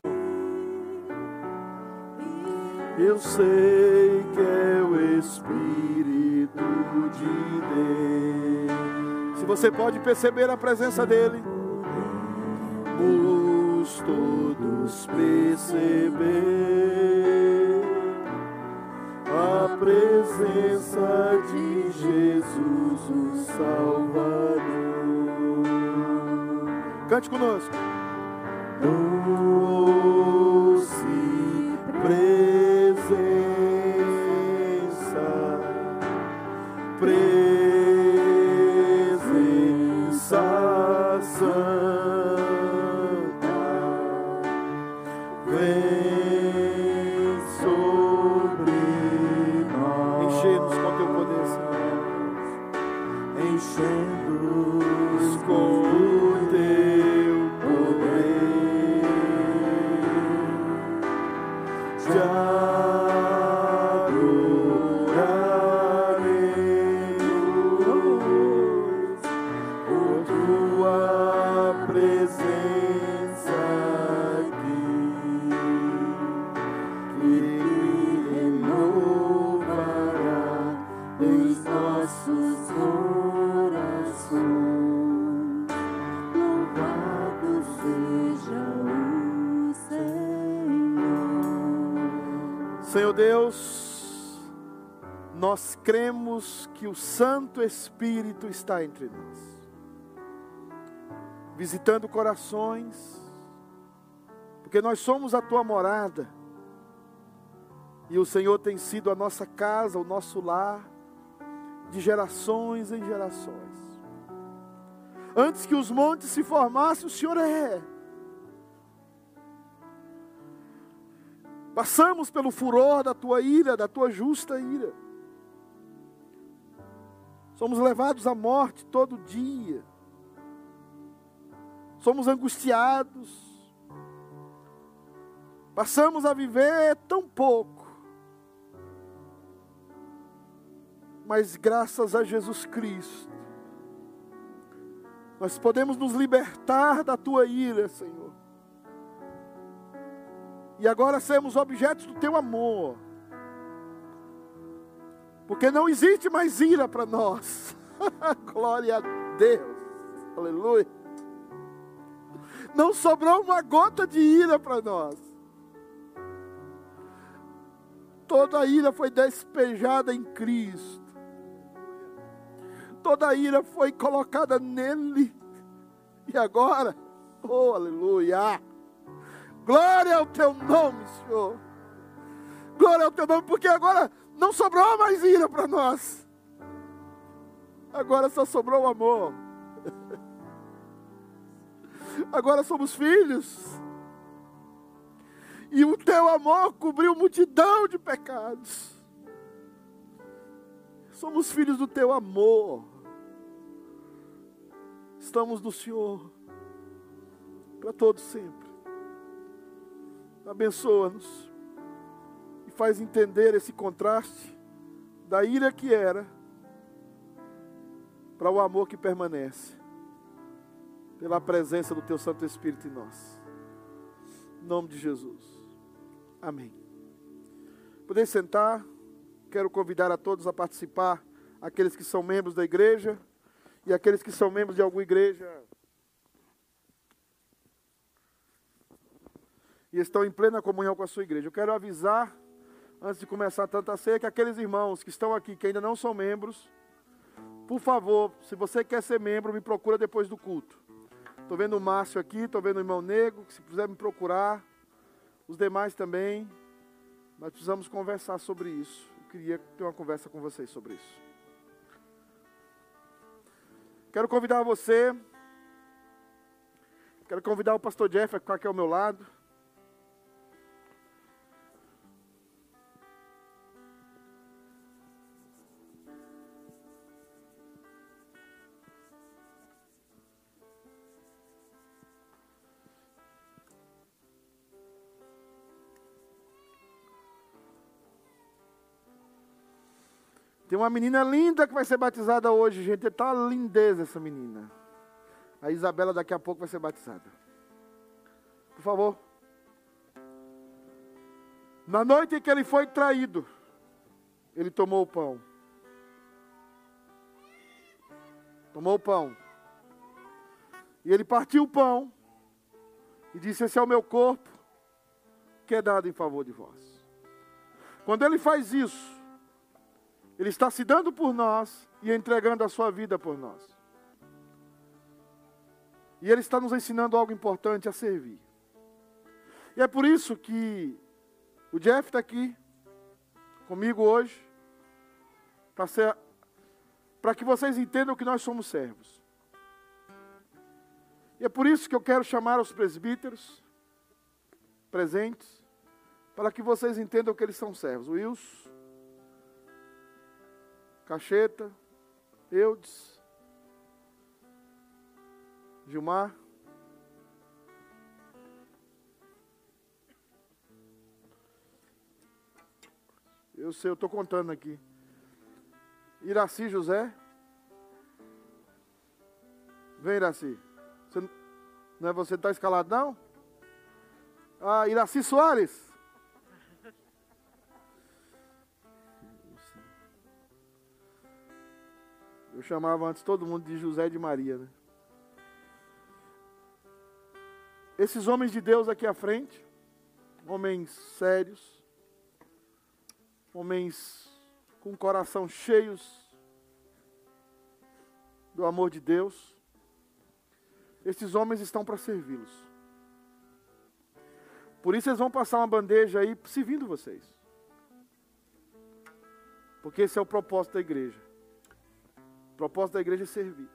Eu sei que é o Espírito de Deus. Se você pode perceber a presença dele, vamos todos perceber a presença de Jesus, o Salvador. Cante conosco. Doce Santo Espírito está entre nós, visitando corações, porque nós somos a tua morada, e o Senhor tem sido a nossa casa, o nosso lar, de gerações em gerações. Antes que os montes se formassem, o Senhor é. Passamos pelo furor da tua ira, da tua justa ira. Somos levados à morte todo dia. Somos angustiados. Passamos a viver tão pouco. Mas graças a Jesus Cristo, nós podemos nos libertar da tua ira, Senhor. E agora sermos objetos do teu amor. Porque não existe mais ira para nós. Glória a Deus. Aleluia. Não sobrou uma gota de ira para nós. Toda a ira foi despejada em Cristo toda a ira foi colocada nele. E agora, oh aleluia, glória ao teu nome, Senhor. Glória ao teu nome, porque agora não sobrou mais ira para nós. Agora só sobrou o amor. Agora somos filhos. E o teu amor cobriu multidão de pecados. Somos filhos do teu amor estamos no Senhor para todos sempre. Abençoa-nos faz entender esse contraste da ira que era para o amor que permanece, pela presença do Teu Santo Espírito em nós. Em nome de Jesus. Amém. Poder sentar. Quero convidar a todos a participar, aqueles que são membros da igreja e aqueles que são membros de alguma igreja e estão em plena comunhão com a sua igreja. Eu quero avisar, antes de começar a Ceia, que aqueles irmãos que estão aqui, que ainda não são membros, por favor, se você quer ser membro, me procura depois do culto. Estou vendo o Márcio aqui, estou vendo o irmão Nego, que se quiser me procurar, os demais também. Nós precisamos conversar sobre isso. Eu queria ter uma conversa com vocês sobre isso. Quero convidar você. Quero convidar o pastor Jeff a ficar aqui ao meu lado. Tem uma menina linda que vai ser batizada hoje, gente. Está lindeza essa menina. A Isabela daqui a pouco vai ser batizada. Por favor. Na noite em que ele foi traído, ele tomou o pão. Tomou o pão. E ele partiu o pão e disse: Esse é o meu corpo, que é dado em favor de vós. Quando ele faz isso, ele está se dando por nós e entregando a sua vida por nós. E Ele está nos ensinando algo importante a servir. E é por isso que o Jeff está aqui comigo hoje, para que vocês entendam que nós somos servos. E é por isso que eu quero chamar os presbíteros presentes, para que vocês entendam que eles são servos. Wilson, Cacheta, Eudes, Gilmar. Eu sei, eu estou contando aqui. Iraci José. Vem, Iraci. Você, não é você que está escalado, não? Ah, Iraci Soares. Eu chamava antes todo mundo de José de Maria, né? Esses homens de Deus aqui à frente, homens sérios, homens com coração cheios do amor de Deus. Esses homens estão para servi-los. Por isso eles vão passar uma bandeja aí servindo vocês. Porque esse é o propósito da igreja. Propósito da igreja é servir.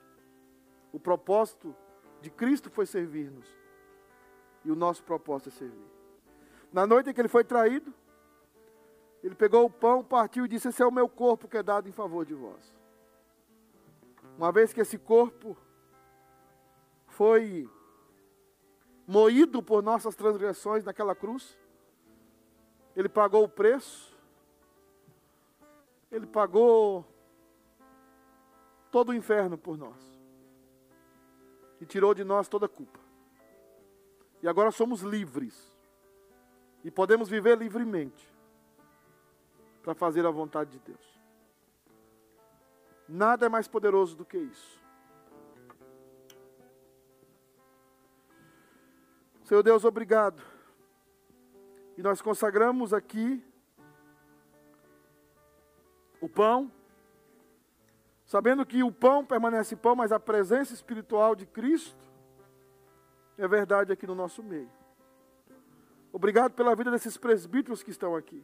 O propósito de Cristo foi servir-nos. E o nosso propósito é servir. Na noite em que ele foi traído, ele pegou o pão, partiu e disse: Esse é o meu corpo que é dado em favor de vós. Uma vez que esse corpo foi moído por nossas transgressões naquela cruz, ele pagou o preço, ele pagou todo o inferno por nós e tirou de nós toda a culpa. E agora somos livres e podemos viver livremente para fazer a vontade de Deus. Nada é mais poderoso do que isso. Senhor Deus, obrigado. E nós consagramos aqui o pão, sabendo que o pão permanece pão, mas a presença espiritual de Cristo é verdade aqui no nosso meio. Obrigado pela vida desses presbíteros que estão aqui.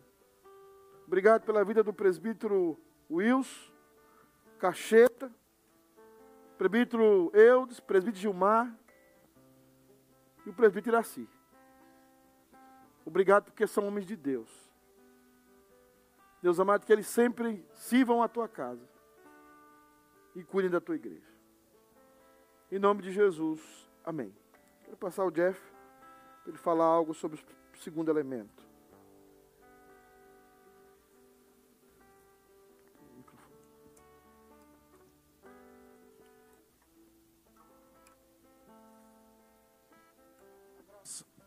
Obrigado pela vida do presbítero Wilson, Cacheta, presbítero Eudes, presbítero Gilmar e o presbítero Iraci. Obrigado porque são homens de Deus. Deus amado, que eles sempre sirvam a tua casa e cuidem da tua igreja. Em nome de Jesus, amém. Quero passar o Jeff para ele falar algo sobre o segundo elemento.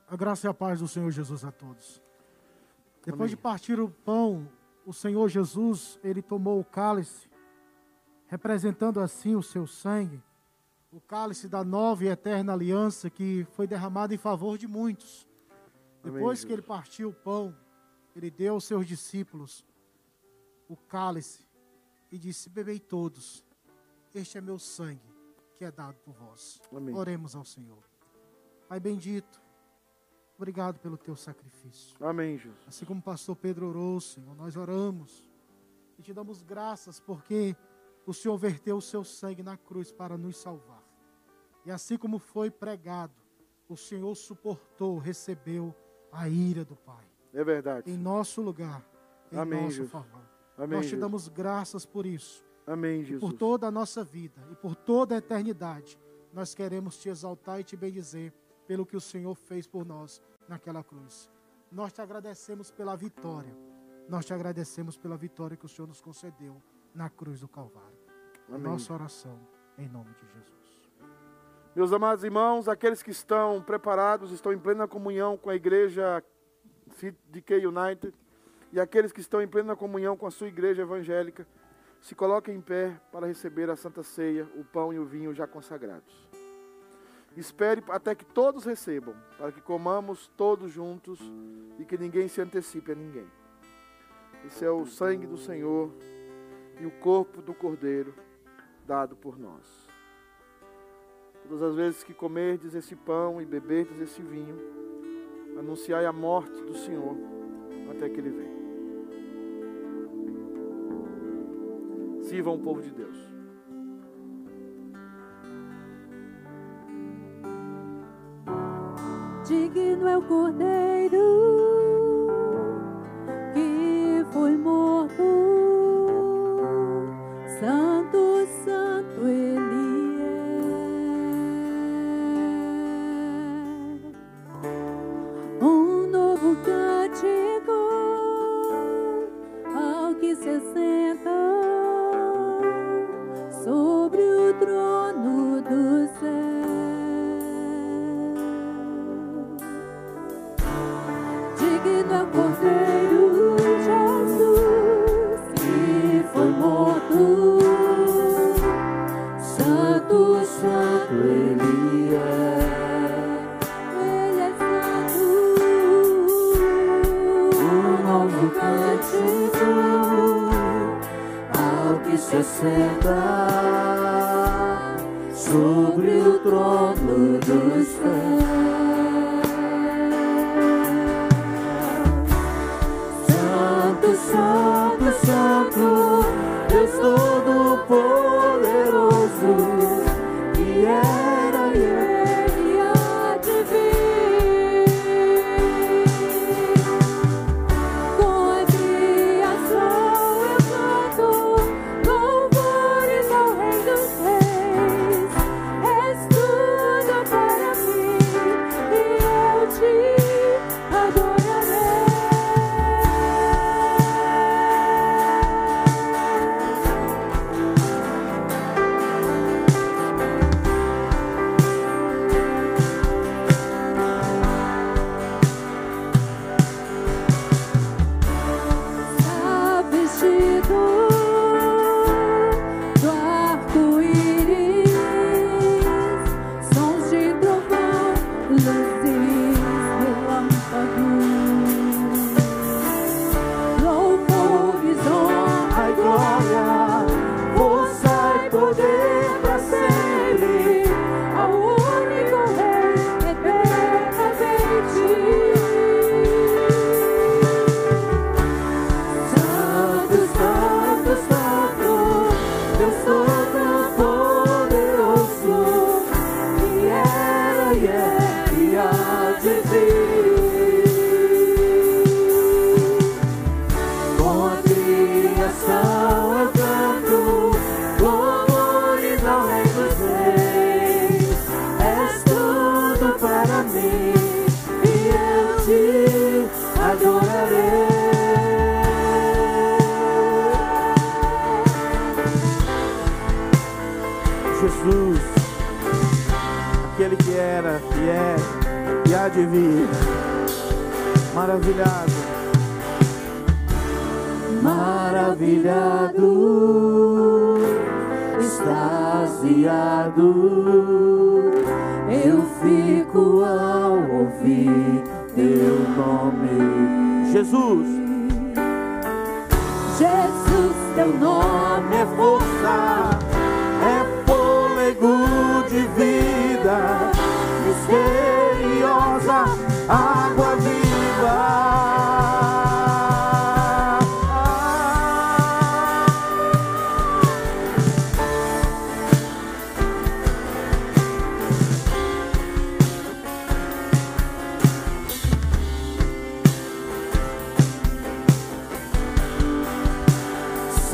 A graça e a paz do Senhor Jesus a todos. Depois Amém. de partir o pão, o Senhor Jesus, ele tomou o cálice, representando assim o seu sangue, o cálice da nova e eterna aliança que foi derramado em favor de muitos. Depois Amém, que ele partiu o pão, ele deu aos seus discípulos o cálice e disse: Bebei todos, este é meu sangue que é dado por vós. Amém. Oremos ao Senhor. Pai bendito, Obrigado pelo teu sacrifício. Amém, Jesus. Assim como o pastor Pedro orou, Senhor, nós oramos e te damos graças porque o Senhor verteu o seu sangue na cruz para nos salvar. E assim como foi pregado, o Senhor suportou, recebeu a ira do Pai. É verdade. Em nosso lugar, em Amém, nosso Jesus. favor. Amém, nós te Jesus. damos graças por isso. Amém, Jesus. por toda a nossa vida e por toda a eternidade, nós queremos te exaltar e te bendizer pelo que o Senhor fez por nós naquela cruz. Nós te agradecemos pela vitória. Nós te agradecemos pela vitória que o Senhor nos concedeu na cruz do Calvário. Amém. Nossa oração em nome de Jesus. Meus amados irmãos, aqueles que estão preparados, estão em plena comunhão com a igreja de K United e aqueles que estão em plena comunhão com a sua igreja evangélica, se coloquem em pé para receber a Santa Ceia, o pão e o vinho já consagrados. Espere até que todos recebam, para que comamos todos juntos e que ninguém se antecipe a ninguém. Esse é o sangue do Senhor e o corpo do Cordeiro dado por nós. Todas as vezes que comerdes esse pão e beberdes esse vinho, anunciai a morte do Senhor até que Ele venha. Sirvam o povo de Deus. digno é o Cordeiro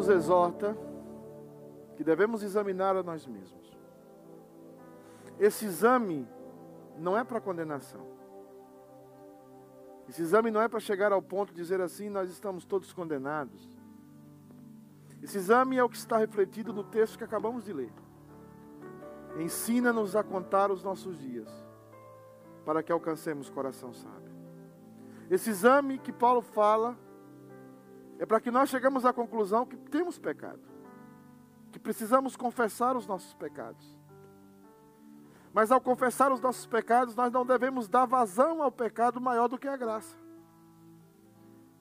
nos exorta que devemos examinar a nós mesmos. Esse exame não é para condenação. Esse exame não é para chegar ao ponto de dizer assim, nós estamos todos condenados. Esse exame é o que está refletido no texto que acabamos de ler. Ensina-nos a contar os nossos dias, para que alcancemos coração sábio. Esse exame que Paulo fala é para que nós chegamos à conclusão que temos pecado, que precisamos confessar os nossos pecados. Mas ao confessar os nossos pecados, nós não devemos dar vazão ao pecado maior do que a graça.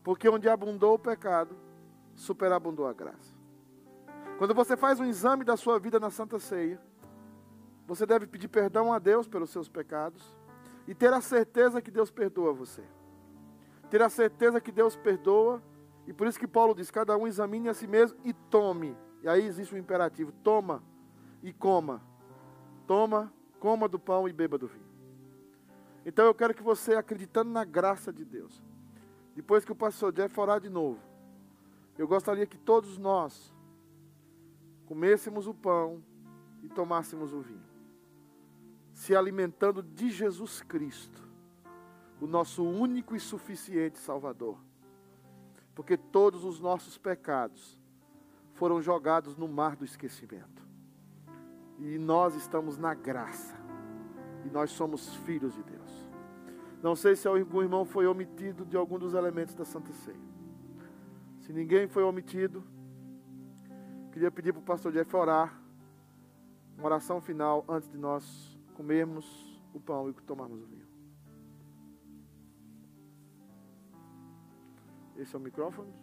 Porque onde abundou o pecado, superabundou a graça. Quando você faz um exame da sua vida na Santa Ceia, você deve pedir perdão a Deus pelos seus pecados e ter a certeza que Deus perdoa você. Ter a certeza que Deus perdoa, e por isso que Paulo diz: cada um examine a si mesmo e tome. E aí existe um imperativo: toma e coma. Toma, coma do pão e beba do vinho. Então eu quero que você, acreditando na graça de Deus, depois que o pastor Jeff orar de novo, eu gostaria que todos nós comêssemos o pão e tomássemos o vinho, se alimentando de Jesus Cristo, o nosso único e suficiente Salvador, porque todos os nossos pecados foram jogados no mar do esquecimento, e nós estamos na graça, e nós somos filhos de Deus. Não sei se algum irmão foi omitido de algum dos elementos da Santa Ceia. Se ninguém foi omitido, queria pedir para o pastor Jeff orar, uma oração final antes de nós comermos o pão e tomarmos o vinho. Esse é o microfone?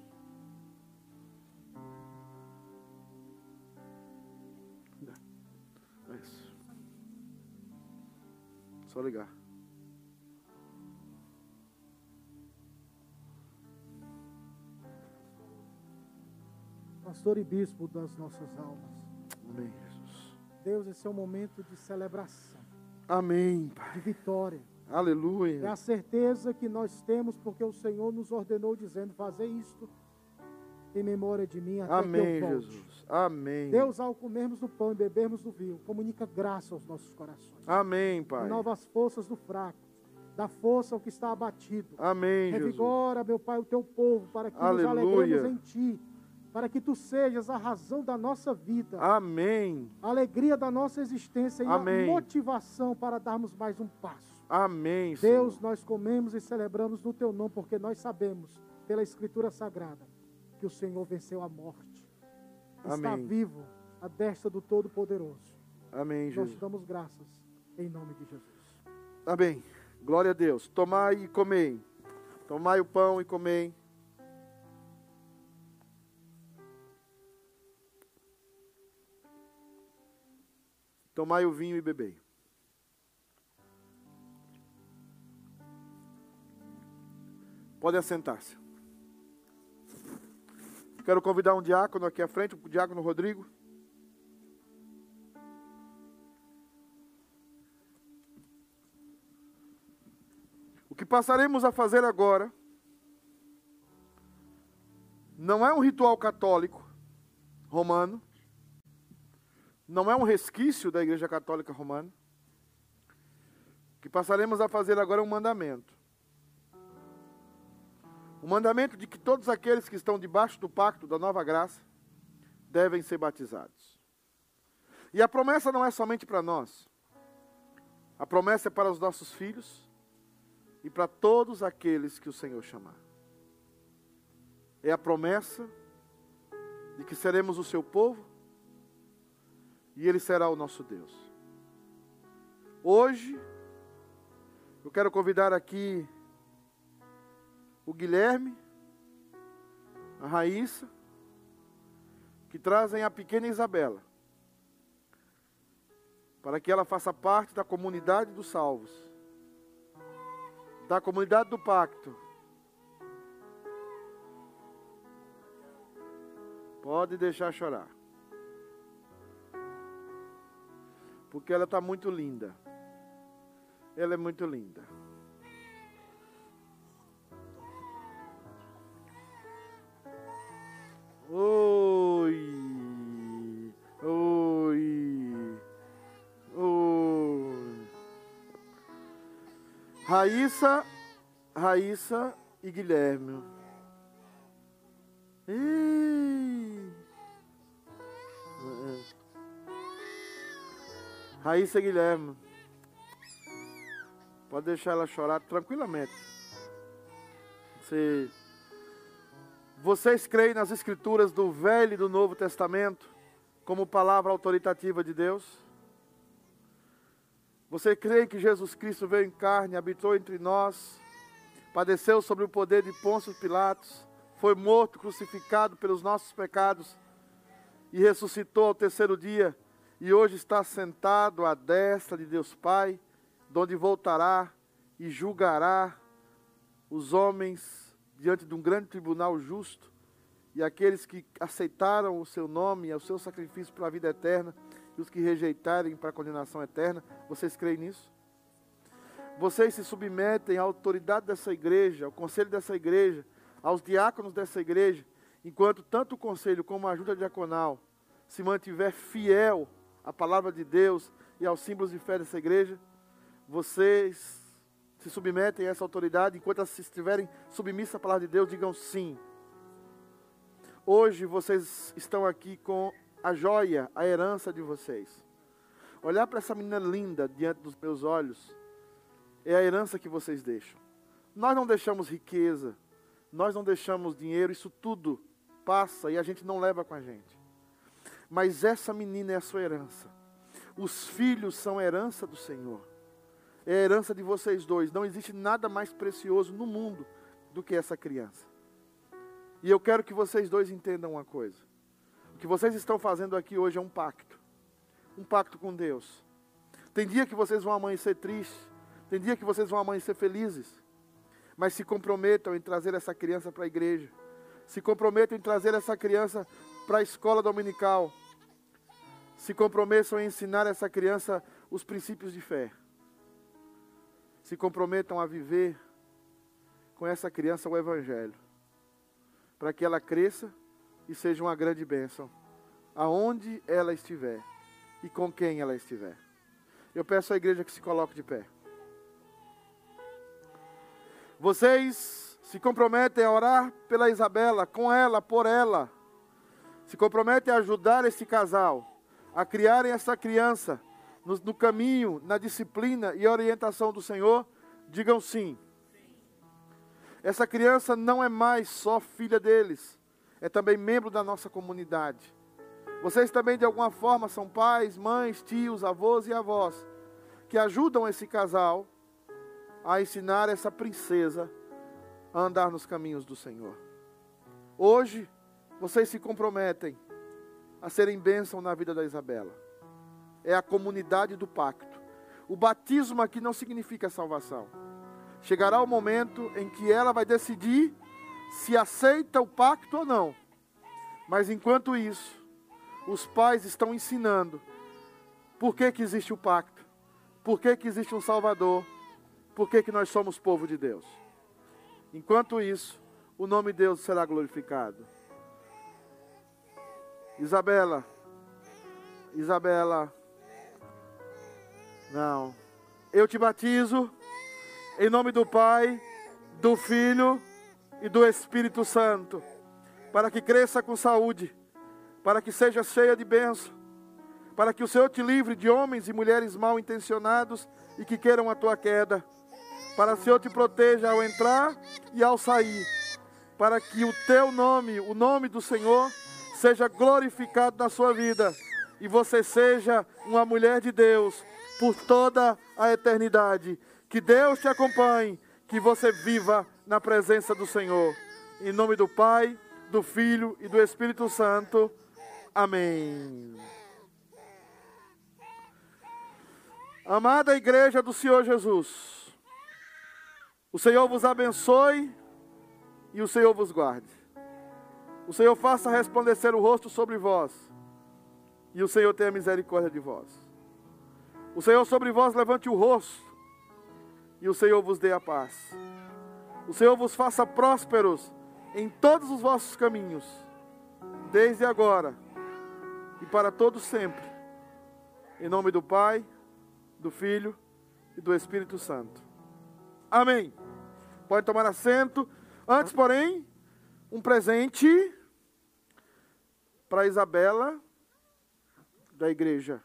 É isso. Só ligar. pastor e bispo das nossas almas. Amém, Jesus. Deus, esse é um momento de celebração. Amém, Pai. De vitória. Aleluia. É a certeza que nós temos porque o Senhor nos ordenou dizendo: fazer isto em memória de mim até Amém, que eu volte. Jesus. Amém. Deus, ao comermos do pão e bebermos do vinho, comunica graça aos nossos corações. Amém, Pai. Novas forças do fraco, dá força ao que está abatido. Amém, Jesus. Revigora, meu Pai, o teu povo, para que Aleluia. nos alegremos em Ti para que tu sejas a razão da nossa vida, Amém. a alegria da nossa existência e Amém. a motivação para darmos mais um passo. Amém. Deus, Senhor. nós comemos e celebramos no teu nome, porque nós sabemos, pela Escritura Sagrada, que o Senhor venceu a morte. Está Amém. vivo à destra do Todo-Poderoso. Amém, Nós te Jesus. damos graças, em nome de Jesus. Amém. Glória a Deus. Tomai e comei. Tomai o pão e comei. Tomai o vinho e bebei. Pode assentar-se. Quero convidar um diácono aqui à frente, o diácono Rodrigo. O que passaremos a fazer agora não é um ritual católico romano, não é um resquício da Igreja Católica Romana. O que passaremos a fazer agora é um mandamento. O mandamento de que todos aqueles que estão debaixo do pacto da nova graça devem ser batizados. E a promessa não é somente para nós. A promessa é para os nossos filhos e para todos aqueles que o Senhor chamar. É a promessa de que seremos o seu povo e ele será o nosso Deus. Hoje, eu quero convidar aqui o Guilherme, a Raíssa, que trazem a pequena Isabela, para que ela faça parte da comunidade dos salvos, da comunidade do pacto. Pode deixar chorar. Porque ela está muito linda. Ela é muito linda. Oi. Oi. Oi. Raíssa, Raíssa e Guilherme. Ei. Raíssa e Guilherme. Pode deixar ela chorar tranquilamente. Você vocês creem nas escrituras do Velho e do Novo Testamento como palavra autoritativa de Deus? Você crê que Jesus Cristo veio em carne, habitou entre nós, padeceu sobre o poder de Pôncio Pilatos, foi morto, crucificado pelos nossos pecados e ressuscitou ao terceiro dia e hoje está sentado à destra de Deus Pai, de onde voltará e julgará os homens diante de um grande tribunal justo e aqueles que aceitaram o seu nome e o seu sacrifício para a vida eterna e os que rejeitarem para a condenação eterna. Vocês creem nisso? Vocês se submetem à autoridade dessa igreja, ao conselho dessa igreja, aos diáconos dessa igreja, enquanto tanto o conselho como a ajuda diaconal se mantiver fiel à palavra de Deus e aos símbolos de fé dessa igreja, vocês se submetem a essa autoridade, enquanto estiverem submissas à palavra de Deus, digam sim. Hoje vocês estão aqui com a joia, a herança de vocês. Olhar para essa menina linda diante dos meus olhos é a herança que vocês deixam. Nós não deixamos riqueza, nós não deixamos dinheiro, isso tudo passa e a gente não leva com a gente. Mas essa menina é a sua herança. Os filhos são herança do Senhor. É a herança de vocês dois. Não existe nada mais precioso no mundo do que essa criança. E eu quero que vocês dois entendam uma coisa. O que vocês estão fazendo aqui hoje é um pacto. Um pacto com Deus. Tem dia que vocês vão amanhecer tristes. Tem dia que vocês vão amanhecer felizes. Mas se comprometam em trazer essa criança para a igreja. Se comprometam em trazer essa criança para a escola dominical. Se comprometam em ensinar essa criança os princípios de fé. Se comprometam a viver com essa criança o Evangelho para que ela cresça e seja uma grande bênção, aonde ela estiver e com quem ela estiver. Eu peço à igreja que se coloque de pé. Vocês se comprometem a orar pela Isabela, com ela, por ela. Se comprometem a ajudar esse casal, a criarem essa criança no, no caminho, na disciplina e orientação do Senhor. Digam sim. Essa criança não é mais só filha deles, é também membro da nossa comunidade. Vocês também, de alguma forma, são pais, mães, tios, avós e avós, que ajudam esse casal a ensinar essa princesa a andar nos caminhos do Senhor. Hoje, vocês se comprometem a serem bênção na vida da Isabela. É a comunidade do pacto. O batismo aqui não significa salvação chegará o momento em que ela vai decidir se aceita o pacto ou não. Mas enquanto isso, os pais estão ensinando por que, que existe o pacto, por que, que existe um Salvador, por que, que nós somos povo de Deus. Enquanto isso, o nome de Deus será glorificado. Isabela, Isabela, não, eu te batizo em nome do Pai, do Filho e do Espírito Santo, para que cresça com saúde, para que seja cheia de bênção, para que o Senhor te livre de homens e mulheres mal intencionados e que queiram a tua queda, para que o Senhor te proteja ao entrar e ao sair, para que o teu nome, o nome do Senhor, seja glorificado na sua vida e você seja uma mulher de Deus por toda a eternidade. Que Deus te acompanhe, que você viva na presença do Senhor. Em nome do Pai, do Filho e do Espírito Santo. Amém. Amada Igreja do Senhor Jesus, o Senhor vos abençoe e o Senhor vos guarde. O Senhor faça resplandecer o rosto sobre vós e o Senhor tenha misericórdia de vós. O Senhor sobre vós levante o rosto e o Senhor vos dê a paz. O Senhor vos faça prósperos em todos os vossos caminhos, desde agora e para todos sempre. Em nome do Pai, do Filho e do Espírito Santo. Amém. Pode tomar assento. Antes, porém, um presente para Isabela da igreja.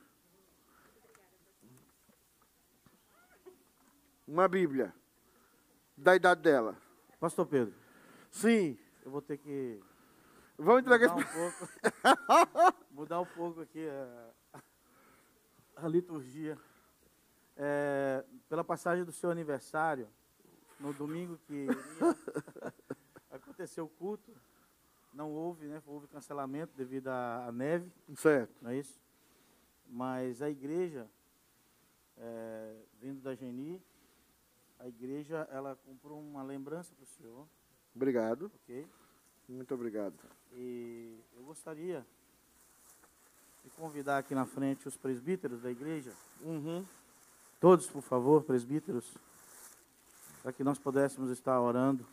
Uma Bíblia da idade dela. Pastor Pedro. Sim. Eu vou ter que. Vamos entregar mudar um pouco. mudar um pouco aqui a, a liturgia. É, pela passagem do seu aniversário, no domingo que aconteceu o culto, não houve, né? Houve cancelamento devido à, à neve. Certo. Não é isso? Mas a igreja, é, vindo da Geni, a igreja ela comprou uma lembrança para o senhor, Obrigado. ok? Muito obrigado. E eu gostaria de convidar aqui na frente os presbíteros da igreja, Uhum. todos, por favor, presbíteros, para que nós pudéssemos estar orando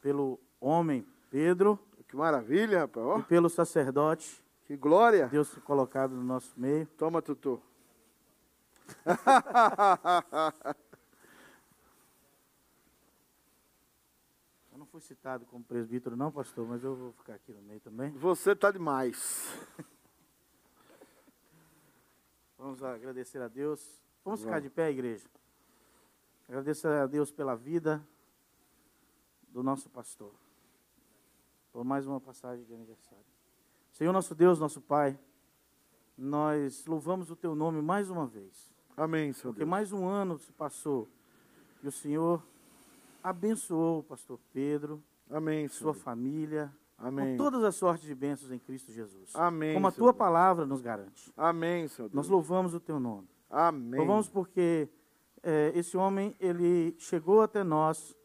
pelo homem Pedro Que maravilha, rapaz. Ó, e pelo sacerdote que glória. Deus ter colocado no nosso meio. Toma, Tutu. Eu não fui citado como presbítero, não, pastor, mas eu vou ficar aqui no meio também. Você tá demais. Vamos agradecer a Deus. Vamos ficar de pé, igreja. Agradecer a Deus pela vida do nosso pastor. Por mais uma passagem de aniversário. Senhor nosso Deus, nosso Pai, nós louvamos o teu nome mais uma vez. Amém, Senhor Porque Deus. mais um ano se passou e o Senhor abençoou o pastor Pedro, Amém, sua Senhor. Família, Amém. com todas as sortes de bênçãos em Cristo Jesus. Amém. Como a tua Deus. palavra nos garante. Amém, Senhor Deus. Nós louvamos o teu nome. Amém. Louvamos porque eh, esse homem, ele chegou até nós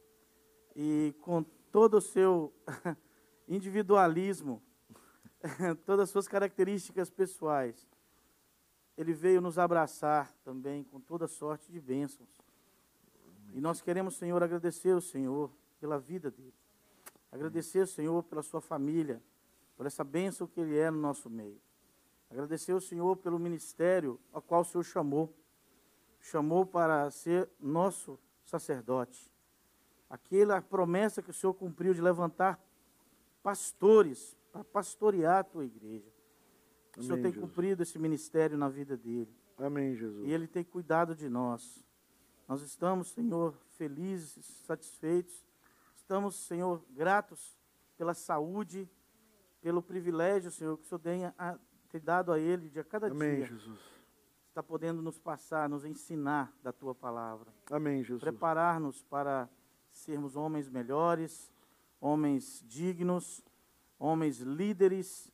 e com todo o seu individualismo, todas as suas características pessoais, ele veio nos abraçar também com toda sorte de bênçãos. E nós queremos, Senhor, agradecer ao Senhor pela vida dele. Agradecer ao Senhor pela sua família, por essa bênção que ele é no nosso meio. Agradecer ao Senhor pelo ministério ao qual o Senhor chamou. Chamou para ser nosso sacerdote. Aquela promessa que o Senhor cumpriu de levantar pastores para pastorear a tua igreja. O Senhor Amém, tem Jesus. cumprido esse ministério na vida dele. Amém, Jesus. E Ele tem cuidado de nós. Nós estamos, Senhor, felizes, satisfeitos. Estamos, Senhor, gratos pela saúde, pelo privilégio, Senhor, que o Senhor tenha a- tem dado a Ele de a cada Amém, dia. Jesus. Está podendo nos passar, nos ensinar da Tua palavra. Amém, Jesus. Preparar-nos para sermos homens melhores, homens dignos, homens líderes,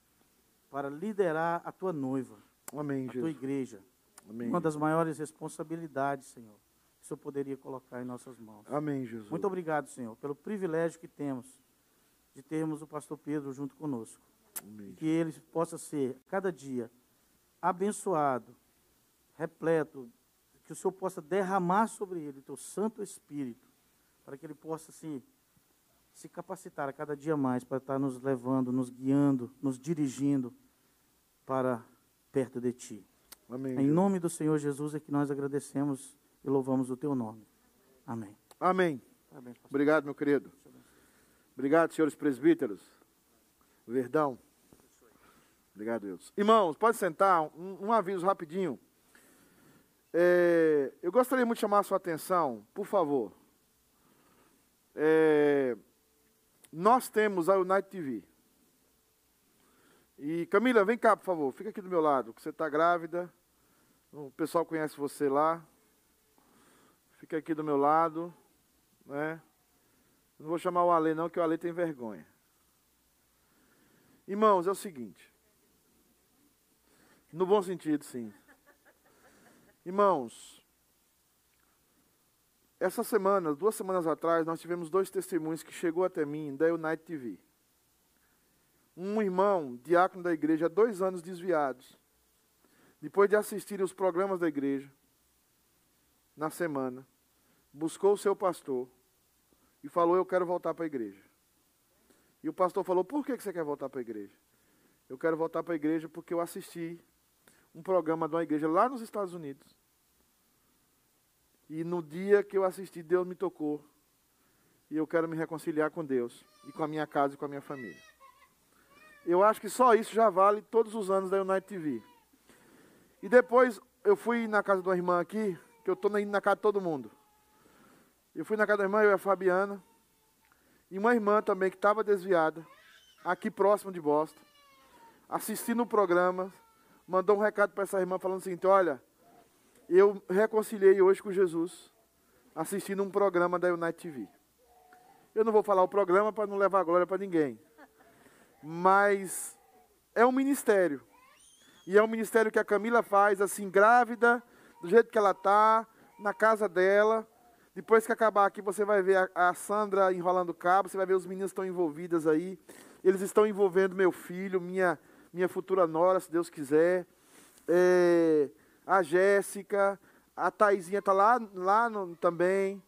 para liderar a Tua noiva, Amém, a Tua Jesus. igreja. Amém. Uma das maiores responsabilidades, Senhor, que o Senhor poderia colocar em nossas mãos. Amém, Jesus. Muito obrigado, Senhor, pelo privilégio que temos de termos o pastor Pedro junto conosco. Amém. Que ele possa ser, cada dia, abençoado, repleto, que o Senhor possa derramar sobre ele o teu Santo Espírito, para que ele possa se, se capacitar a cada dia mais para estar nos levando, nos guiando, nos dirigindo para perto de Ti. Amém. Em nome do Senhor Jesus é que nós agradecemos e louvamos o Teu nome. Amém. Amém. Parabéns, pastor. Obrigado, meu querido. Obrigado, senhores presbíteros. Verdão. Obrigado, Deus. Irmãos, pode sentar. Um, um aviso rapidinho. É, eu gostaria muito de chamar a sua atenção, por favor. É, nós temos a Unite TV. E Camila, vem cá, por favor. Fica aqui do meu lado, que você está grávida. O pessoal conhece você lá. Aqui do meu lado, né? Não vou chamar o Ale não, que o Ale tem vergonha. Irmãos, é o seguinte. No bom sentido, sim. Irmãos, essa semana, duas semanas atrás, nós tivemos dois testemunhos que chegou até mim da Unite TV. Um irmão, diácono da igreja, há dois anos desviados. Depois de assistirem os programas da igreja, na semana, buscou o seu pastor e falou: Eu quero voltar para a igreja. E o pastor falou: Por que você quer voltar para a igreja? Eu quero voltar para a igreja porque eu assisti um programa de uma igreja lá nos Estados Unidos. E no dia que eu assisti, Deus me tocou. E eu quero me reconciliar com Deus e com a minha casa e com a minha família. Eu acho que só isso já vale todos os anos da United TV. E depois eu fui na casa de uma irmã aqui, que eu estou indo na casa de todo mundo. Eu fui na casa da irmã, eu e a Fabiana. E uma irmã também que estava desviada, aqui próximo de Boston, assistindo o programa, mandou um recado para essa irmã falando o seguinte: Olha, eu reconciliei hoje com Jesus, assistindo um programa da United TV. Eu não vou falar o programa para não levar glória para ninguém. Mas é um ministério. E é um ministério que a Camila faz, assim, grávida, do jeito que ela está, na casa dela, Depois que acabar aqui, você vai ver a, a Sandra enrolando cabo, você vai ver os meninos estão envolvidos aí. Eles estão envolvendo meu filho, minha, minha futura nora, se Deus quiser. É, a Jéssica, a Taizinha está lá, lá no, também.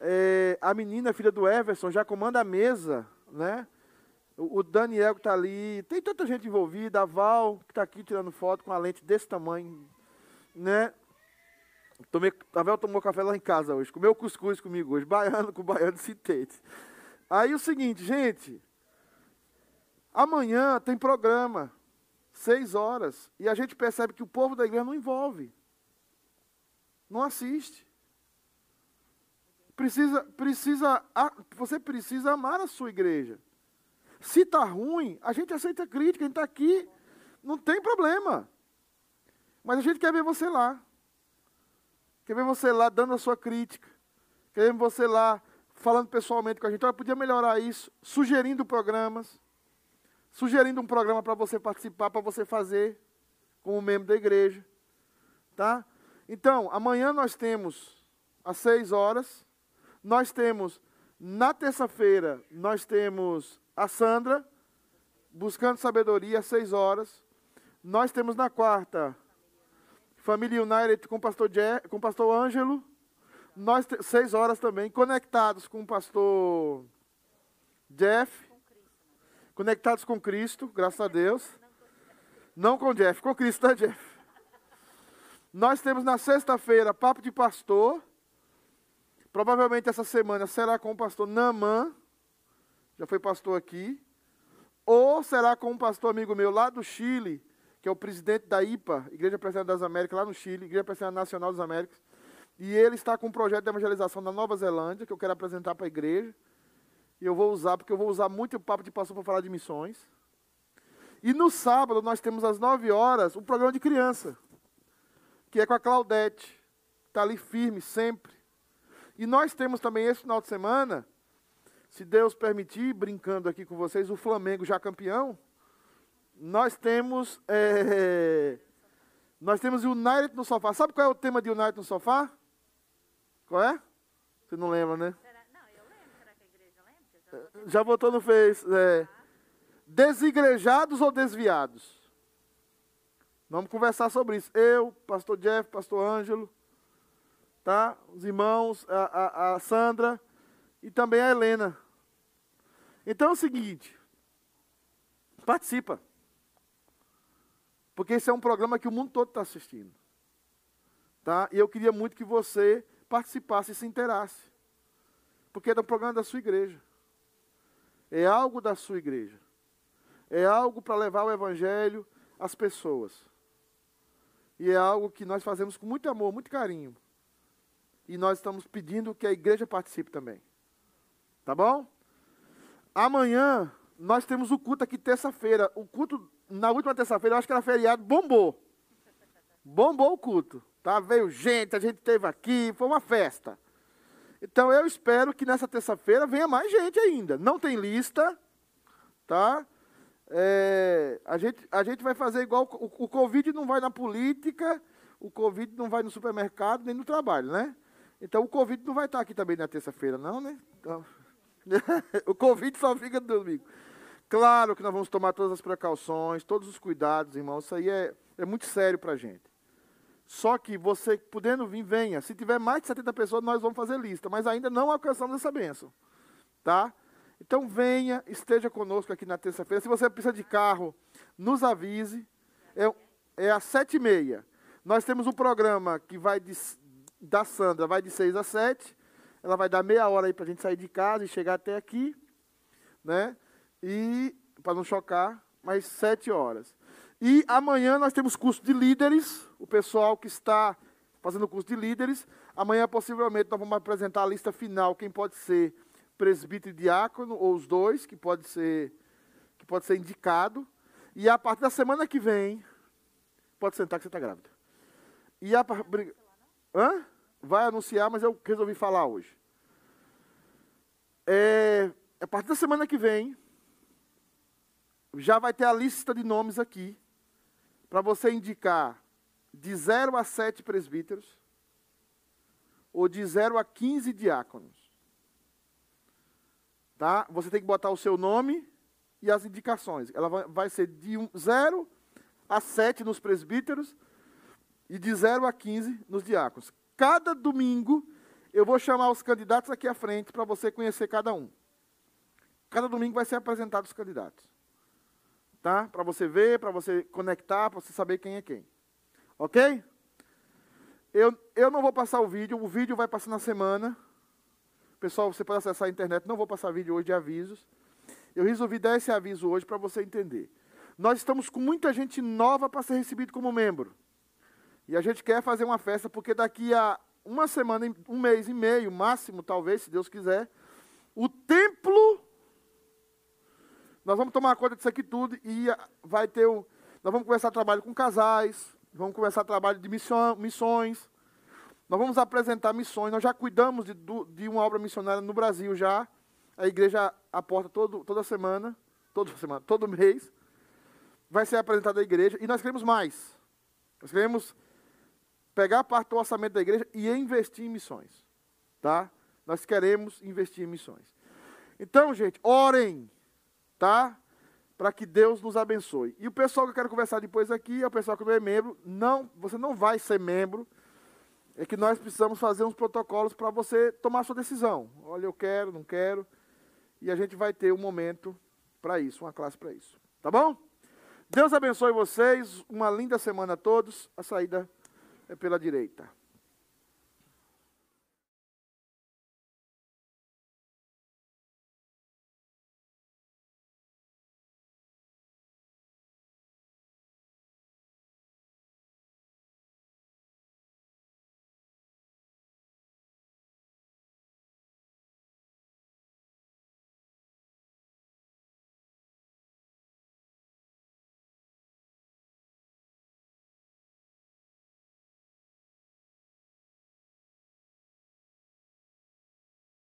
É, a menina, filha do Everson, já comanda a mesa, né? O, o Daniel que está ali. Tem tanta gente envolvida. A Val, que está aqui tirando foto com a lente desse tamanho, né? Tomei, a Vel tomou café lá em casa hoje. Comeu cuscuz comigo hoje. Baiano com baiano citete. Aí o seguinte, gente. Amanhã tem programa. Seis horas. E a gente percebe que o povo da igreja não envolve. Não assiste. Precisa, precisa, você precisa amar a sua igreja. Se está ruim, a gente aceita crítica, a gente está aqui, não tem problema. Mas a gente quer ver você lá. Quer ver você lá dando a sua crítica. Quer ver você lá falando pessoalmente com a gente. Olha, podia melhorar isso, sugerindo programas. Sugerindo um programa para você participar, para você fazer como membro da igreja. Tá? Então, amanhã nós temos às seis horas. Nós temos, na terça-feira, nós temos a Sandra, buscando sabedoria, às seis horas. Nós temos na quarta, Família United com o pastor, Je, com o pastor Ângelo. Nós, seis horas também, conectados com o pastor Jeff. Conectados com Cristo, graças a Deus. Não com Jeff, com Cristo, tá, Jeff? Nós temos na sexta-feira Papo de Pastor. Provavelmente essa semana será com o pastor Naman. Já foi pastor aqui. Ou será com um pastor amigo meu lá do Chile, que é o presidente da IPA, Igreja Presbiteriana das Américas, lá no Chile, Igreja Presbiteriana Nacional das Américas. E ele está com um projeto de evangelização na Nova Zelândia, que eu quero apresentar para a igreja. E eu vou usar, porque eu vou usar muito o papo de pastor para falar de missões. E no sábado nós temos às 9 horas um programa de criança, que é com a Claudete. Está ali firme sempre. E nós temos também esse final de semana, se Deus permitir, brincando aqui com vocês, o Flamengo já campeão nós temos é, nós temos United no sofá. Sabe qual é o tema de United no sofá? Qual é? Você não lembra, né? Não, eu lembro. Será que a igreja lembra? Já botou no Face. É, desigrejados ou desviados? Vamos conversar sobre isso. Eu, pastor Jeff, pastor Ângelo, tá? Os irmãos, a, a, a Sandra e também a Helena. Então é o seguinte, participa. Porque esse é um programa que o mundo todo está assistindo. Tá? E eu queria muito que você participasse e se interasse. Porque é um programa da sua igreja. É algo da sua igreja. É algo para levar o evangelho às pessoas. E é algo que nós fazemos com muito amor, muito carinho. E nós estamos pedindo que a igreja participe também. Tá bom? Amanhã nós temos o culto aqui terça-feira. O culto na última terça-feira, eu acho que era feriado, bombou. Bombou o culto. Tá? Veio gente, a gente teve aqui, foi uma festa. Então eu espero que nessa terça-feira venha mais gente ainda. Não tem lista, tá? É, a, gente, a gente vai fazer igual. O, o Covid não vai na política, o Covid não vai no supermercado, nem no trabalho, né? Então o Covid não vai estar aqui também na terça-feira, não, né? Então, o Covid só fica no domingo. Claro que nós vamos tomar todas as precauções, todos os cuidados, irmãos. Isso aí é, é muito sério para a gente. Só que você, podendo vir, venha. Se tiver mais de 70 pessoas, nós vamos fazer lista. Mas ainda não alcançamos essa bênção. Tá? Então venha, esteja conosco aqui na terça-feira. Se você precisa de carro, nos avise. É, é às sete e meia. Nós temos um programa que vai de, da Sandra, vai de seis a sete. Ela vai dar meia hora aí para a gente sair de casa e chegar até aqui. Né? E para não chocar, mais sete horas. E amanhã nós temos curso de líderes, o pessoal que está fazendo curso de líderes. Amanhã, possivelmente, nós vamos apresentar a lista final, quem pode ser presbítero e diácono, ou os dois, que pode ser, que pode ser indicado. E a partir da semana que vem, pode sentar que você está grávida. E a, Hã? Vai anunciar, mas eu resolvi falar hoje. É, a partir da semana que vem, já vai ter a lista de nomes aqui, para você indicar de 0 a 7 presbíteros, ou de 0 a 15 diáconos. Tá? Você tem que botar o seu nome e as indicações. Ela vai, ser de 0 a 7 nos presbíteros e de 0 a 15 nos diáconos. Cada domingo eu vou chamar os candidatos aqui à frente para você conhecer cada um. Cada domingo vai ser apresentado os candidatos. Tá? Para você ver, para você conectar, para você saber quem é quem. Ok? Eu, eu não vou passar o vídeo, o vídeo vai passar na semana. Pessoal, você pode acessar a internet, não vou passar vídeo hoje de avisos. Eu resolvi dar esse aviso hoje para você entender. Nós estamos com muita gente nova para ser recebido como membro. E a gente quer fazer uma festa, porque daqui a uma semana, um mês e meio, máximo, talvez, se Deus quiser, o templo. Nós vamos tomar conta disso aqui tudo e vai ter o. Nós vamos começar trabalho com casais, vamos começar trabalho de missão, missões. Nós vamos apresentar missões. Nós já cuidamos de, de uma obra missionária no Brasil já. A igreja aporta todo, toda semana, toda semana, todo mês. Vai ser apresentada a igreja e nós queremos mais. Nós queremos pegar parte do orçamento da igreja e investir em missões. Tá? Nós queremos investir em missões. Então, gente, orem, tá? Para que Deus nos abençoe. E o pessoal que eu quero conversar depois aqui é o pessoal que não é membro. Não, você não vai ser membro. É que nós precisamos fazer uns protocolos para você tomar sua decisão. Olha, eu quero, não quero. E a gente vai ter um momento para isso, uma classe para isso. Tá bom? Deus abençoe vocês. Uma linda semana a todos. A saída é pela direita.